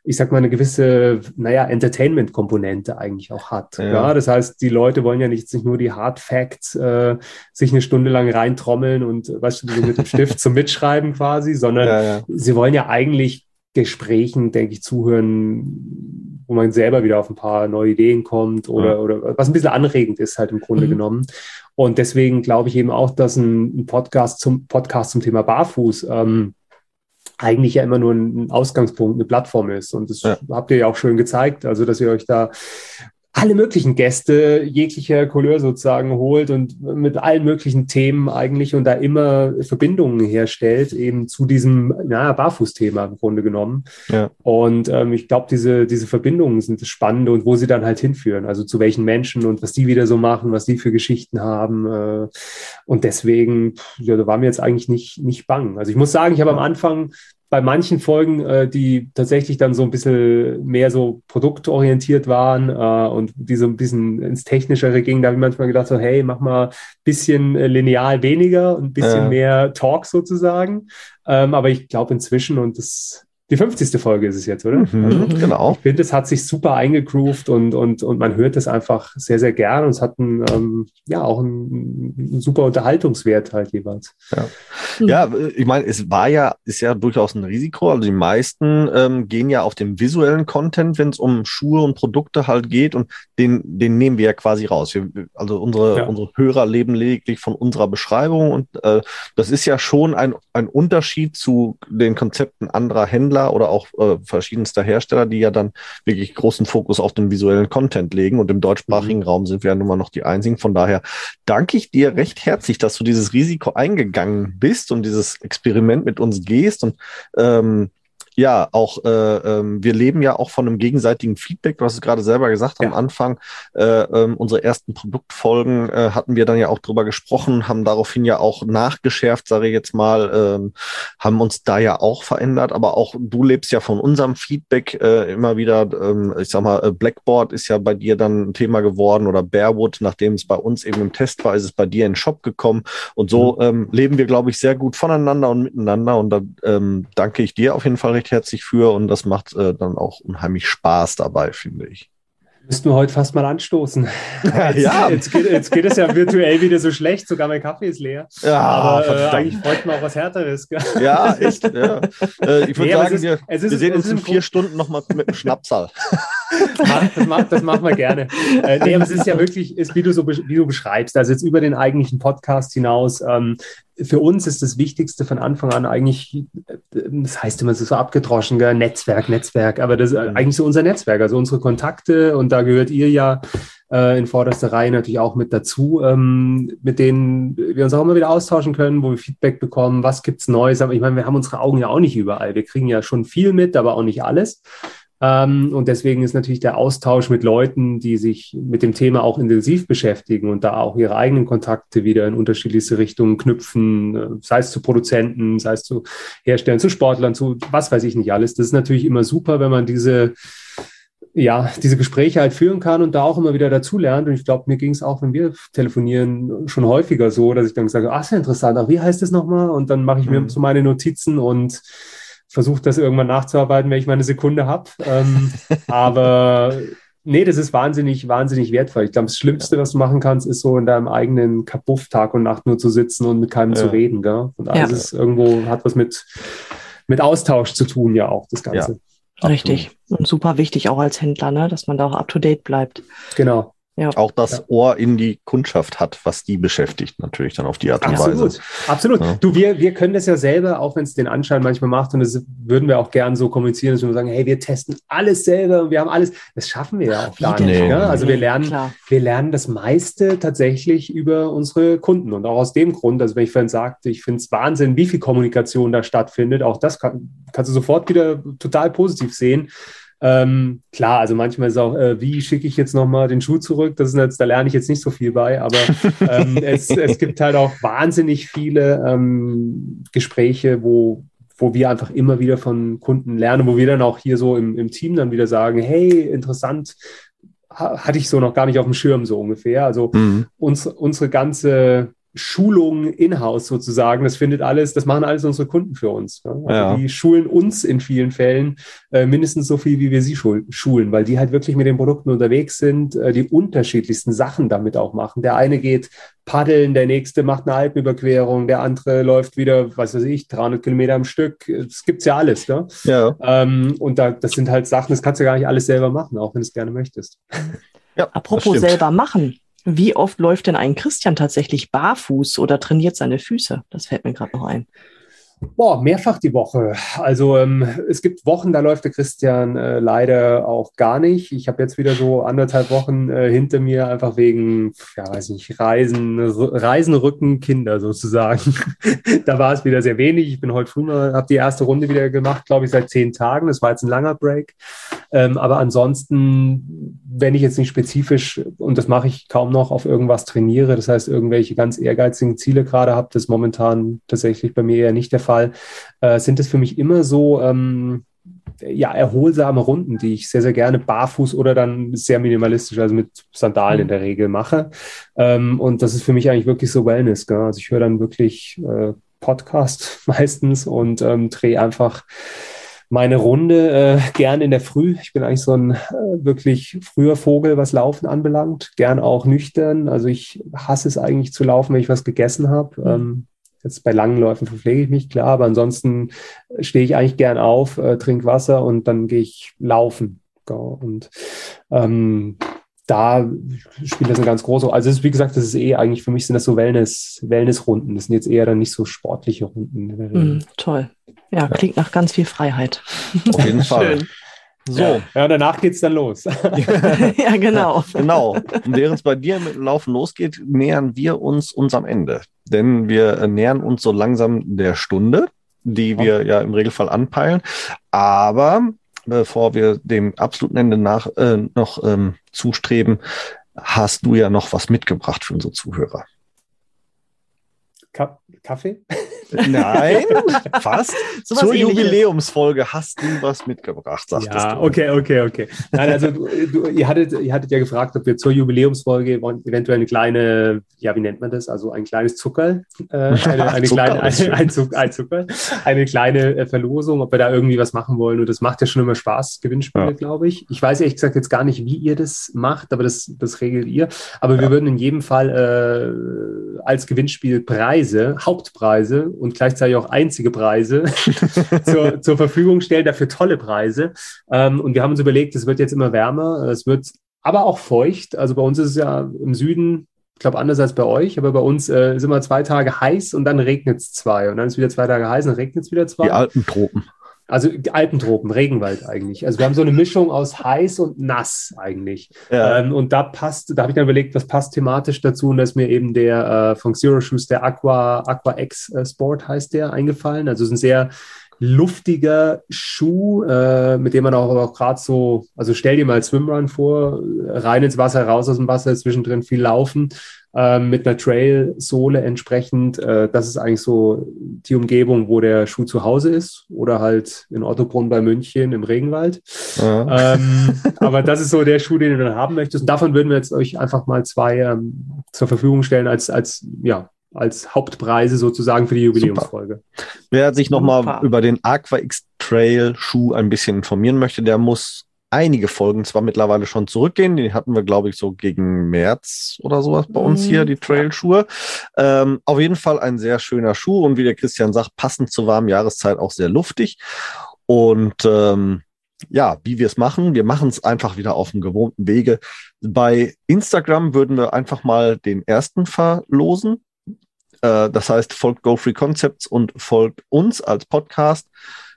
ich sag mal, eine gewisse, naja, Entertainment-Komponente eigentlich auch hat. Ja. ja. das heißt, die Leute wollen ja nicht, nicht nur die Hard Facts äh, sich eine Stunde lang reintrommeln und weißt du, so mit dem Stift zum Mitschreiben quasi, sondern ja, ja. sie wollen ja eigentlich Gesprächen, denke ich, zuhören, wo man selber wieder auf ein paar neue Ideen kommt oder, oder was ein bisschen anregend ist, halt im Grunde mhm. genommen. Und deswegen glaube ich eben auch, dass ein, ein Podcast zum Podcast zum Thema Barfuß ähm, eigentlich ja immer nur ein Ausgangspunkt, eine Plattform ist. Und das ja. habt ihr ja auch schön gezeigt, also dass ihr euch da alle möglichen Gäste jeglicher Couleur sozusagen holt und mit allen möglichen Themen eigentlich und da immer Verbindungen herstellt, eben zu diesem naja, Barfußthema im Grunde genommen. Ja. Und ähm, ich glaube, diese, diese Verbindungen sind das Spannende und wo sie dann halt hinführen, also zu welchen Menschen und was die wieder so machen, was die für Geschichten haben. Äh, und deswegen, ja, da war mir jetzt eigentlich nicht, nicht bang. Also ich muss sagen, ich habe am Anfang bei manchen Folgen, äh, die tatsächlich dann so ein bisschen mehr so produktorientiert waren äh, und die so ein bisschen ins Technischere gingen, da habe ich manchmal gedacht, so, hey, mach mal ein bisschen äh, lineal weniger und ein bisschen ja. mehr Talk sozusagen. Ähm, aber ich glaube inzwischen, und das die 50. Folge ist es jetzt, oder? Mhm, also, genau. Ich finde, es hat sich super eingegroovt und, und, und man hört es einfach sehr, sehr gern und es hat einen, ähm, ja auch einen, einen, super Unterhaltungswert halt jeweils. Ja, mhm. ja ich meine, es war ja, ist ja durchaus ein Risiko. Also die meisten ähm, gehen ja auf den visuellen Content, wenn es um Schuhe und Produkte halt geht und den, den nehmen wir ja quasi raus. Wir, also unsere, ja. unsere Hörer leben lediglich von unserer Beschreibung und äh, das ist ja schon ein, ein Unterschied zu den Konzepten anderer Händler Händler oder auch äh, verschiedenster Hersteller, die ja dann wirklich großen Fokus auf den visuellen Content legen. Und im deutschsprachigen mhm. Raum sind wir ja nun mal noch die einzigen. Von daher danke ich dir recht herzlich, dass du dieses Risiko eingegangen bist und dieses Experiment mit uns gehst. Und ähm, ja, auch äh, ähm, wir leben ja auch von einem gegenseitigen Feedback. Du hast es gerade selber gesagt ja. am Anfang. Äh, äh, unsere ersten Produktfolgen äh, hatten wir dann ja auch drüber gesprochen, haben daraufhin ja auch nachgeschärft, sage ich jetzt mal, ähm, haben uns da ja auch verändert. Aber auch du lebst ja von unserem Feedback äh, immer wieder. Ähm, ich sag mal, äh, Blackboard ist ja bei dir dann ein Thema geworden oder Bearwood, nachdem es bei uns eben im Test war, ist es bei dir in den Shop gekommen. Und so mhm. ähm, leben wir, glaube ich, sehr gut voneinander und miteinander. Und da ähm, danke ich dir auf jeden Fall recht recht herzlich für und das macht äh, dann auch unheimlich Spaß dabei, finde ich. Müssten wir heute fast mal anstoßen. Jetzt, ja. Jetzt geht, jetzt geht, es ja virtuell wieder so schlecht, sogar mein Kaffee ist leer. Ja, Aber äh, eigentlich bräuchten wir auch was Härteres. Ja, echt. Ja. Äh, ich würde nee, sagen, ist, wir, ist, wir, sehen uns in vier Stunden nochmal mit dem Schnapsal. das, macht, das machen wir gerne. Äh, nee, aber es ist ja wirklich, ist, wie, du so, wie du beschreibst, also jetzt über den eigentlichen Podcast hinaus, ähm, für uns ist das Wichtigste von Anfang an eigentlich, das heißt immer so abgedroschen, gell? Netzwerk, Netzwerk, aber das ist eigentlich so unser Netzwerk, also unsere Kontakte. Und da gehört ihr ja äh, in vorderster Reihe natürlich auch mit dazu, ähm, mit denen wir uns auch immer wieder austauschen können, wo wir Feedback bekommen, was gibt's Neues, aber ich meine, wir haben unsere Augen ja auch nicht überall, wir kriegen ja schon viel mit, aber auch nicht alles. Ähm, und deswegen ist natürlich der Austausch mit Leuten, die sich mit dem Thema auch intensiv beschäftigen und da auch ihre eigenen Kontakte wieder in unterschiedlichste Richtungen knüpfen, äh, sei es zu Produzenten, sei es zu Herstellern, zu Sportlern, zu was weiß ich nicht alles. Das ist natürlich immer super, wenn man diese ja, diese Gespräche halt führen kann und da auch immer wieder dazulernt. Und ich glaube, mir ging es auch, wenn wir telefonieren, schon häufiger so, dass ich dann sage, ach, ja interessant, ach, wie heißt das nochmal? Und dann mache ich mir mhm. so meine Notizen und versuche das irgendwann nachzuarbeiten, wenn ich meine Sekunde habe. Ähm, aber nee, das ist wahnsinnig, wahnsinnig wertvoll. Ich glaube, das Schlimmste, was du machen kannst, ist so in deinem eigenen Kapuff Tag und Nacht nur zu sitzen und mit keinem ja. zu reden. Gell? Und alles ja. ist irgendwo, hat was mit, mit Austausch zu tun, ja auch, das Ganze. Ja. Richtig. Und super wichtig auch als Händler, ne? dass man da auch up to date bleibt. Genau ja. auch das ja. Ohr in die Kundschaft hat, was die beschäftigt, natürlich dann auf die Art und Absolut. Weise. Absolut. Ja. Du, wir, wir können das ja selber, auch wenn es den Anschein manchmal macht, und das würden wir auch gern so kommunizieren, dass wir sagen, hey, wir testen alles selber und wir haben alles. Das schaffen wir ja auch gar nicht. Nee. Ja? Also wir lernen, wir lernen das meiste tatsächlich über unsere Kunden. Und auch aus dem Grund, also wenn ich vorhin sagte, ich finde es Wahnsinn, wie viel Kommunikation da stattfindet, auch das kann, kannst du sofort wieder total positiv sehen ähm, klar, also manchmal ist auch, äh, wie schicke ich jetzt nochmal den Schuh zurück? Das ist jetzt, da lerne ich jetzt nicht so viel bei, aber ähm, es, es gibt halt auch wahnsinnig viele ähm, Gespräche, wo, wo wir einfach immer wieder von Kunden lernen, wo wir dann auch hier so im, im Team dann wieder sagen, hey, interessant, hatte ich so noch gar nicht auf dem Schirm, so ungefähr. Also mhm. uns, unsere ganze Schulung in-house sozusagen. Das findet alles, das machen alles unsere Kunden für uns. Ja? Also ja. Die schulen uns in vielen Fällen äh, mindestens so viel, wie wir sie schul schulen, weil die halt wirklich mit den Produkten unterwegs sind, äh, die unterschiedlichsten Sachen damit auch machen. Der eine geht paddeln, der nächste macht eine Alpenüberquerung, der andere läuft wieder, was weiß ich, 300 Kilometer am Stück. Das gibt's ja alles. Ne? Ja. Ähm, und da, das sind halt Sachen, das kannst du gar nicht alles selber machen, auch wenn du es gerne möchtest. Ja, Apropos selber machen. Wie oft läuft denn ein Christian tatsächlich barfuß oder trainiert seine Füße? Das fällt mir gerade noch ein. Boah, mehrfach die Woche. Also ähm, es gibt Wochen, da läuft der Christian äh, leider auch gar nicht. Ich habe jetzt wieder so anderthalb Wochen äh, hinter mir, einfach wegen, ja, weiß nicht, Reisen, Reisen, Rücken, Kinder sozusagen. da war es wieder sehr wenig. Ich bin heute früh mal, habe die erste Runde wieder gemacht, glaube ich, seit zehn Tagen. Das war jetzt ein langer Break. Ähm, aber ansonsten, wenn ich jetzt nicht spezifisch, und das mache ich kaum noch, auf irgendwas trainiere, das heißt, irgendwelche ganz ehrgeizigen Ziele gerade habe, das momentan tatsächlich bei mir eher nicht der Fall, äh, sind es für mich immer so, ähm, ja, erholsame Runden, die ich sehr, sehr gerne barfuß oder dann sehr minimalistisch, also mit Sandalen in der Regel mache. Ähm, und das ist für mich eigentlich wirklich so Wellness. Gell? Also ich höre dann wirklich äh, Podcast meistens und ähm, drehe einfach meine Runde äh, gern in der Früh. Ich bin eigentlich so ein äh, wirklich früher Vogel, was Laufen anbelangt. Gern auch nüchtern. Also ich hasse es eigentlich zu laufen, wenn ich was gegessen habe. Mhm. Ähm, jetzt bei langen Läufen verpflege ich mich, klar, aber ansonsten stehe ich eigentlich gern auf, äh, trinke Wasser und dann gehe ich laufen. Und ähm, da spielt das eine ganz große Rolle. Also ist, wie gesagt, das ist eh eigentlich für mich sind das so Wellness, Wellness-Runden. Das sind jetzt eher dann nicht so sportliche Runden. Mm, toll. Ja, klingt nach ganz viel Freiheit. Auf jeden Fall. Schön. So. Ja, ja danach geht's dann los. ja, genau. genau. Und während es bei dir mit dem Laufen losgeht, nähern wir uns unserem Ende. Denn wir nähern uns so langsam der Stunde. die wir ja im Regelfall anpeilen. Aber bevor wir dem absoluten Ende nach äh, noch ähm, zustreben, hast du ja noch was mitgebracht für unsere Zuhörer. Kaffee? Nein, fast. So Zur Jubiläumsfolge hast du was mitgebracht, sagtest ja, du. Okay, okay, okay. Nein, also du, ihr, hattet, ihr hattet ja gefragt, ob wir zur Jubiläumsfolge eventuell eine kleine, ja, wie nennt man das? Also ein kleines Zuckerl, äh, eine, eine kleine, eine, ein, Zuck, ein Zuckerl, eine kleine äh, Verlosung, ob wir da irgendwie was machen wollen. Und das macht ja schon immer Spaß, Gewinnspiele, ja. glaube ich. Ich weiß ehrlich gesagt jetzt gar nicht, wie ihr das macht, aber das, das regelt ihr. Aber ja. wir würden in jedem Fall äh, als Gewinnspiel Preise, Hauptpreise und gleichzeitig auch einzige Preise zur, zur, Verfügung stellen, dafür tolle Preise. Ähm, und wir haben uns überlegt, es wird jetzt immer wärmer, es wird aber auch feucht. Also bei uns ist es ja im Süden, ich glaube anders als bei euch, aber bei uns äh, ist immer zwei Tage heiß und dann regnet es zwei. Und dann ist wieder zwei Tage heiß und regnet es wieder zwei. Die alten Tropen. Also Alpentropen, Regenwald eigentlich. Also wir haben so eine Mischung aus heiß und nass eigentlich. Ja. Ähm, und da passt, da habe ich dann überlegt, was passt thematisch dazu. Und da ist mir eben der äh, von Zero Shoes, der Aqua, Aqua X äh, Sport heißt der, eingefallen. Also es ist ein sehr luftiger Schuh, äh, mit dem man auch, auch gerade so, also stell dir mal Swimrun vor, rein ins Wasser, raus aus dem Wasser, zwischendrin viel laufen äh, mit einer Trail-Sohle entsprechend. Äh, das ist eigentlich so die Umgebung, wo der Schuh zu Hause ist oder halt in Ottobrunn bei München im Regenwald. Ja. Ähm, aber das ist so der Schuh, den du dann haben möchtest. Und davon würden wir jetzt euch einfach mal zwei ähm, zur Verfügung stellen als, als ja, als Hauptpreise sozusagen für die Jubiläumsfolge. Super. Wer sich nochmal über den Aqua X Trail Schuh ein bisschen informieren möchte, der muss einige Folgen zwar mittlerweile schon zurückgehen. Die hatten wir, glaube ich, so gegen März oder sowas bei uns hier, mhm. die Trail-Schuhe. Ähm, auf jeden Fall ein sehr schöner Schuh und wie der Christian sagt, passend zur warmen Jahreszeit auch sehr luftig. Und ähm, ja, wie wir es machen, wir machen es einfach wieder auf dem gewohnten Wege. Bei Instagram würden wir einfach mal den ersten verlosen. Äh, das heißt, folgt Go Concepts und folgt uns als Podcast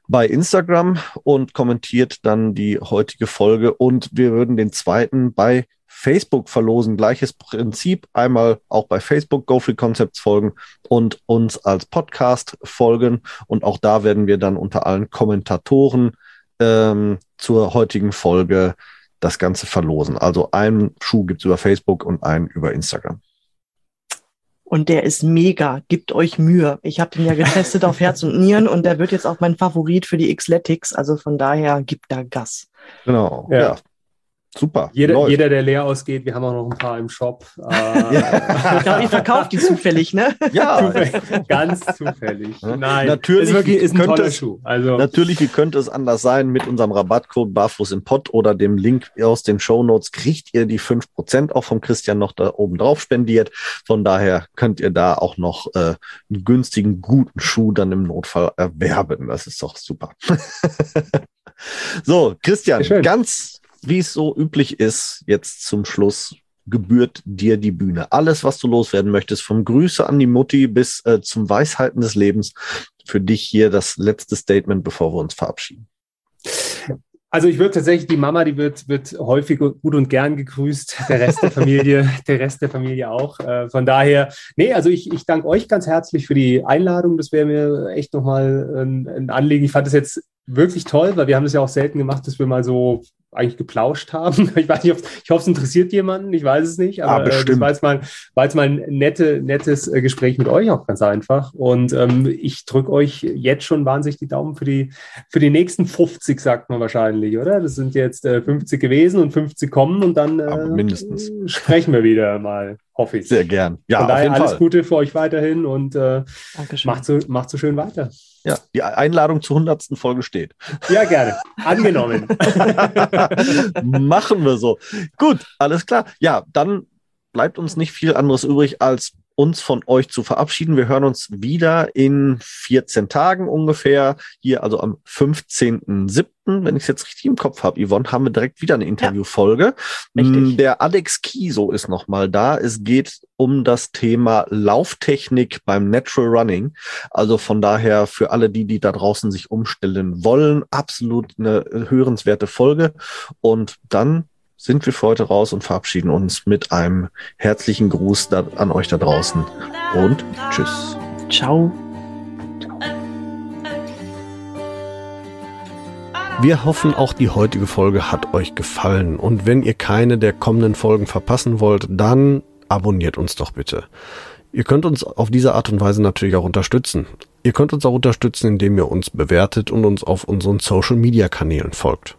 bei Instagram und kommentiert dann die heutige Folge. Und wir würden den zweiten bei Facebook verlosen. Gleiches Prinzip. Einmal auch bei Facebook Go Free Concepts folgen und uns als Podcast folgen. Und auch da werden wir dann unter allen Kommentatoren ähm, zur heutigen Folge das Ganze verlosen. Also einen Schuh gibt's über Facebook und einen über Instagram. Und der ist mega. Gibt euch Mühe. Ich habe den ja getestet auf Herz und Nieren und der wird jetzt auch mein Favorit für die Xletics. Also von daher gibt da Gas. Genau. Ja. ja. Super. Jeder, jeder, der leer ausgeht, wir haben auch noch ein paar im Shop. Äh, ich glaube, ihr verkauft die zufällig, ne? Ja. Ganz zufällig. Nein, natürlich ist, wirklich, ist ein toller Schuh. Also, natürlich, wie könnte es anders sein? Mit unserem Rabattcode Barfuß im Pott oder dem Link aus den Show Notes kriegt ihr die 5% auch vom Christian noch da oben drauf spendiert. Von daher könnt ihr da auch noch äh, einen günstigen, guten Schuh dann im Notfall erwerben. Das ist doch super. so, Christian, ganz wie es so üblich ist, jetzt zum Schluss gebührt dir die Bühne. Alles, was du loswerden möchtest, vom Grüße an die Mutti bis äh, zum Weisheiten des Lebens, für dich hier das letzte Statement, bevor wir uns verabschieden. Also ich würde tatsächlich, die Mama, die wird, wird häufig gut und gern gegrüßt, der Rest der Familie, der Rest der Familie auch. Äh, von daher, nee, also ich, ich danke euch ganz herzlich für die Einladung. Das wäre mir echt nochmal ein, ein Anliegen. Ich fand es jetzt wirklich toll, weil wir haben es ja auch selten gemacht, dass wir mal so eigentlich geplauscht haben. Ich weiß nicht, ich hoffe, es interessiert jemanden, ich weiß es nicht, aber ah, äh, das war jetzt mal, war jetzt mal ein nette, nettes äh, Gespräch mit euch auch ganz einfach. Und ähm, ich drücke euch jetzt schon wahnsinnig die Daumen für die, für die nächsten 50, sagt man wahrscheinlich, oder? Das sind jetzt äh, 50 gewesen und 50 kommen und dann äh, mindestens. sprechen wir wieder mal, hoffe ich. Sehr gern. Ja, Von daher alles Fall. Gute für euch weiterhin und äh, macht, so, macht so schön weiter. Ja, die Einladung zur hundertsten Folge steht. Ja, gerne. Angenommen. Machen wir so. Gut, alles klar. Ja, dann bleibt uns nicht viel anderes übrig, als uns von euch zu verabschieden. Wir hören uns wieder in 14 Tagen ungefähr. Hier also am 15.07., wenn ich es jetzt richtig im Kopf habe, Yvonne, haben wir direkt wieder eine Interviewfolge. Ja, mm, Der Alex Kiso ist nochmal da. Es geht um das Thema Lauftechnik beim Natural Running. Also von daher für alle die, die da draußen sich umstellen wollen, absolut eine hörenswerte Folge. Und dann sind wir für heute raus und verabschieden uns mit einem herzlichen Gruß da, an euch da draußen und tschüss. Ciao. Wir hoffen, auch die heutige Folge hat euch gefallen. Und wenn ihr keine der kommenden Folgen verpassen wollt, dann abonniert uns doch bitte. Ihr könnt uns auf diese Art und Weise natürlich auch unterstützen. Ihr könnt uns auch unterstützen, indem ihr uns bewertet und uns auf unseren Social-Media-Kanälen folgt.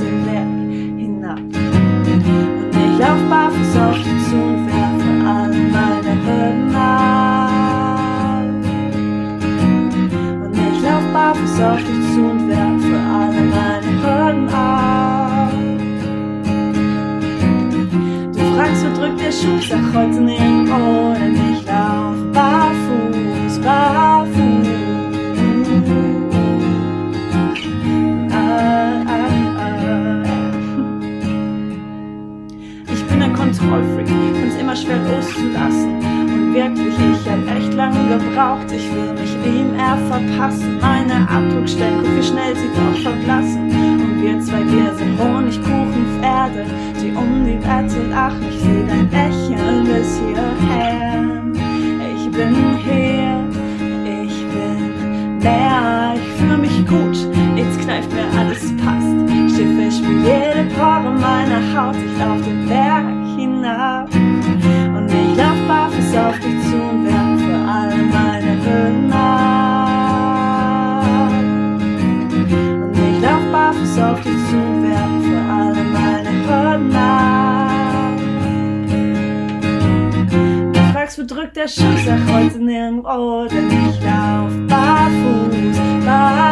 heute nirgendwo, denn ich lauf barfuß, barfuß. Kontrollfreak, find's immer schwer loszulassen. Und wirklich, ich hab echt lange gebraucht, ich will mich ihm eher verpassen. Meine Abdruckstellen, guck wie schnell sie doch verblassen. Und wir zwei, wir sind Honigkuchenpferde, die um die Wette lachen. Ich seh dein Lächeln bis hierher. Ich bin hier, ich bin näher, ich fühl mich gut, jetzt kneift mir alles passt. Schiffe, spür jede Pore meiner Haut, ich lauf den Berg hinab. Und ich lauf barfuß auf dich zu drückt der Schuss, er kreuzt nirgendwo, denn ich lauf barfuß, barfuß.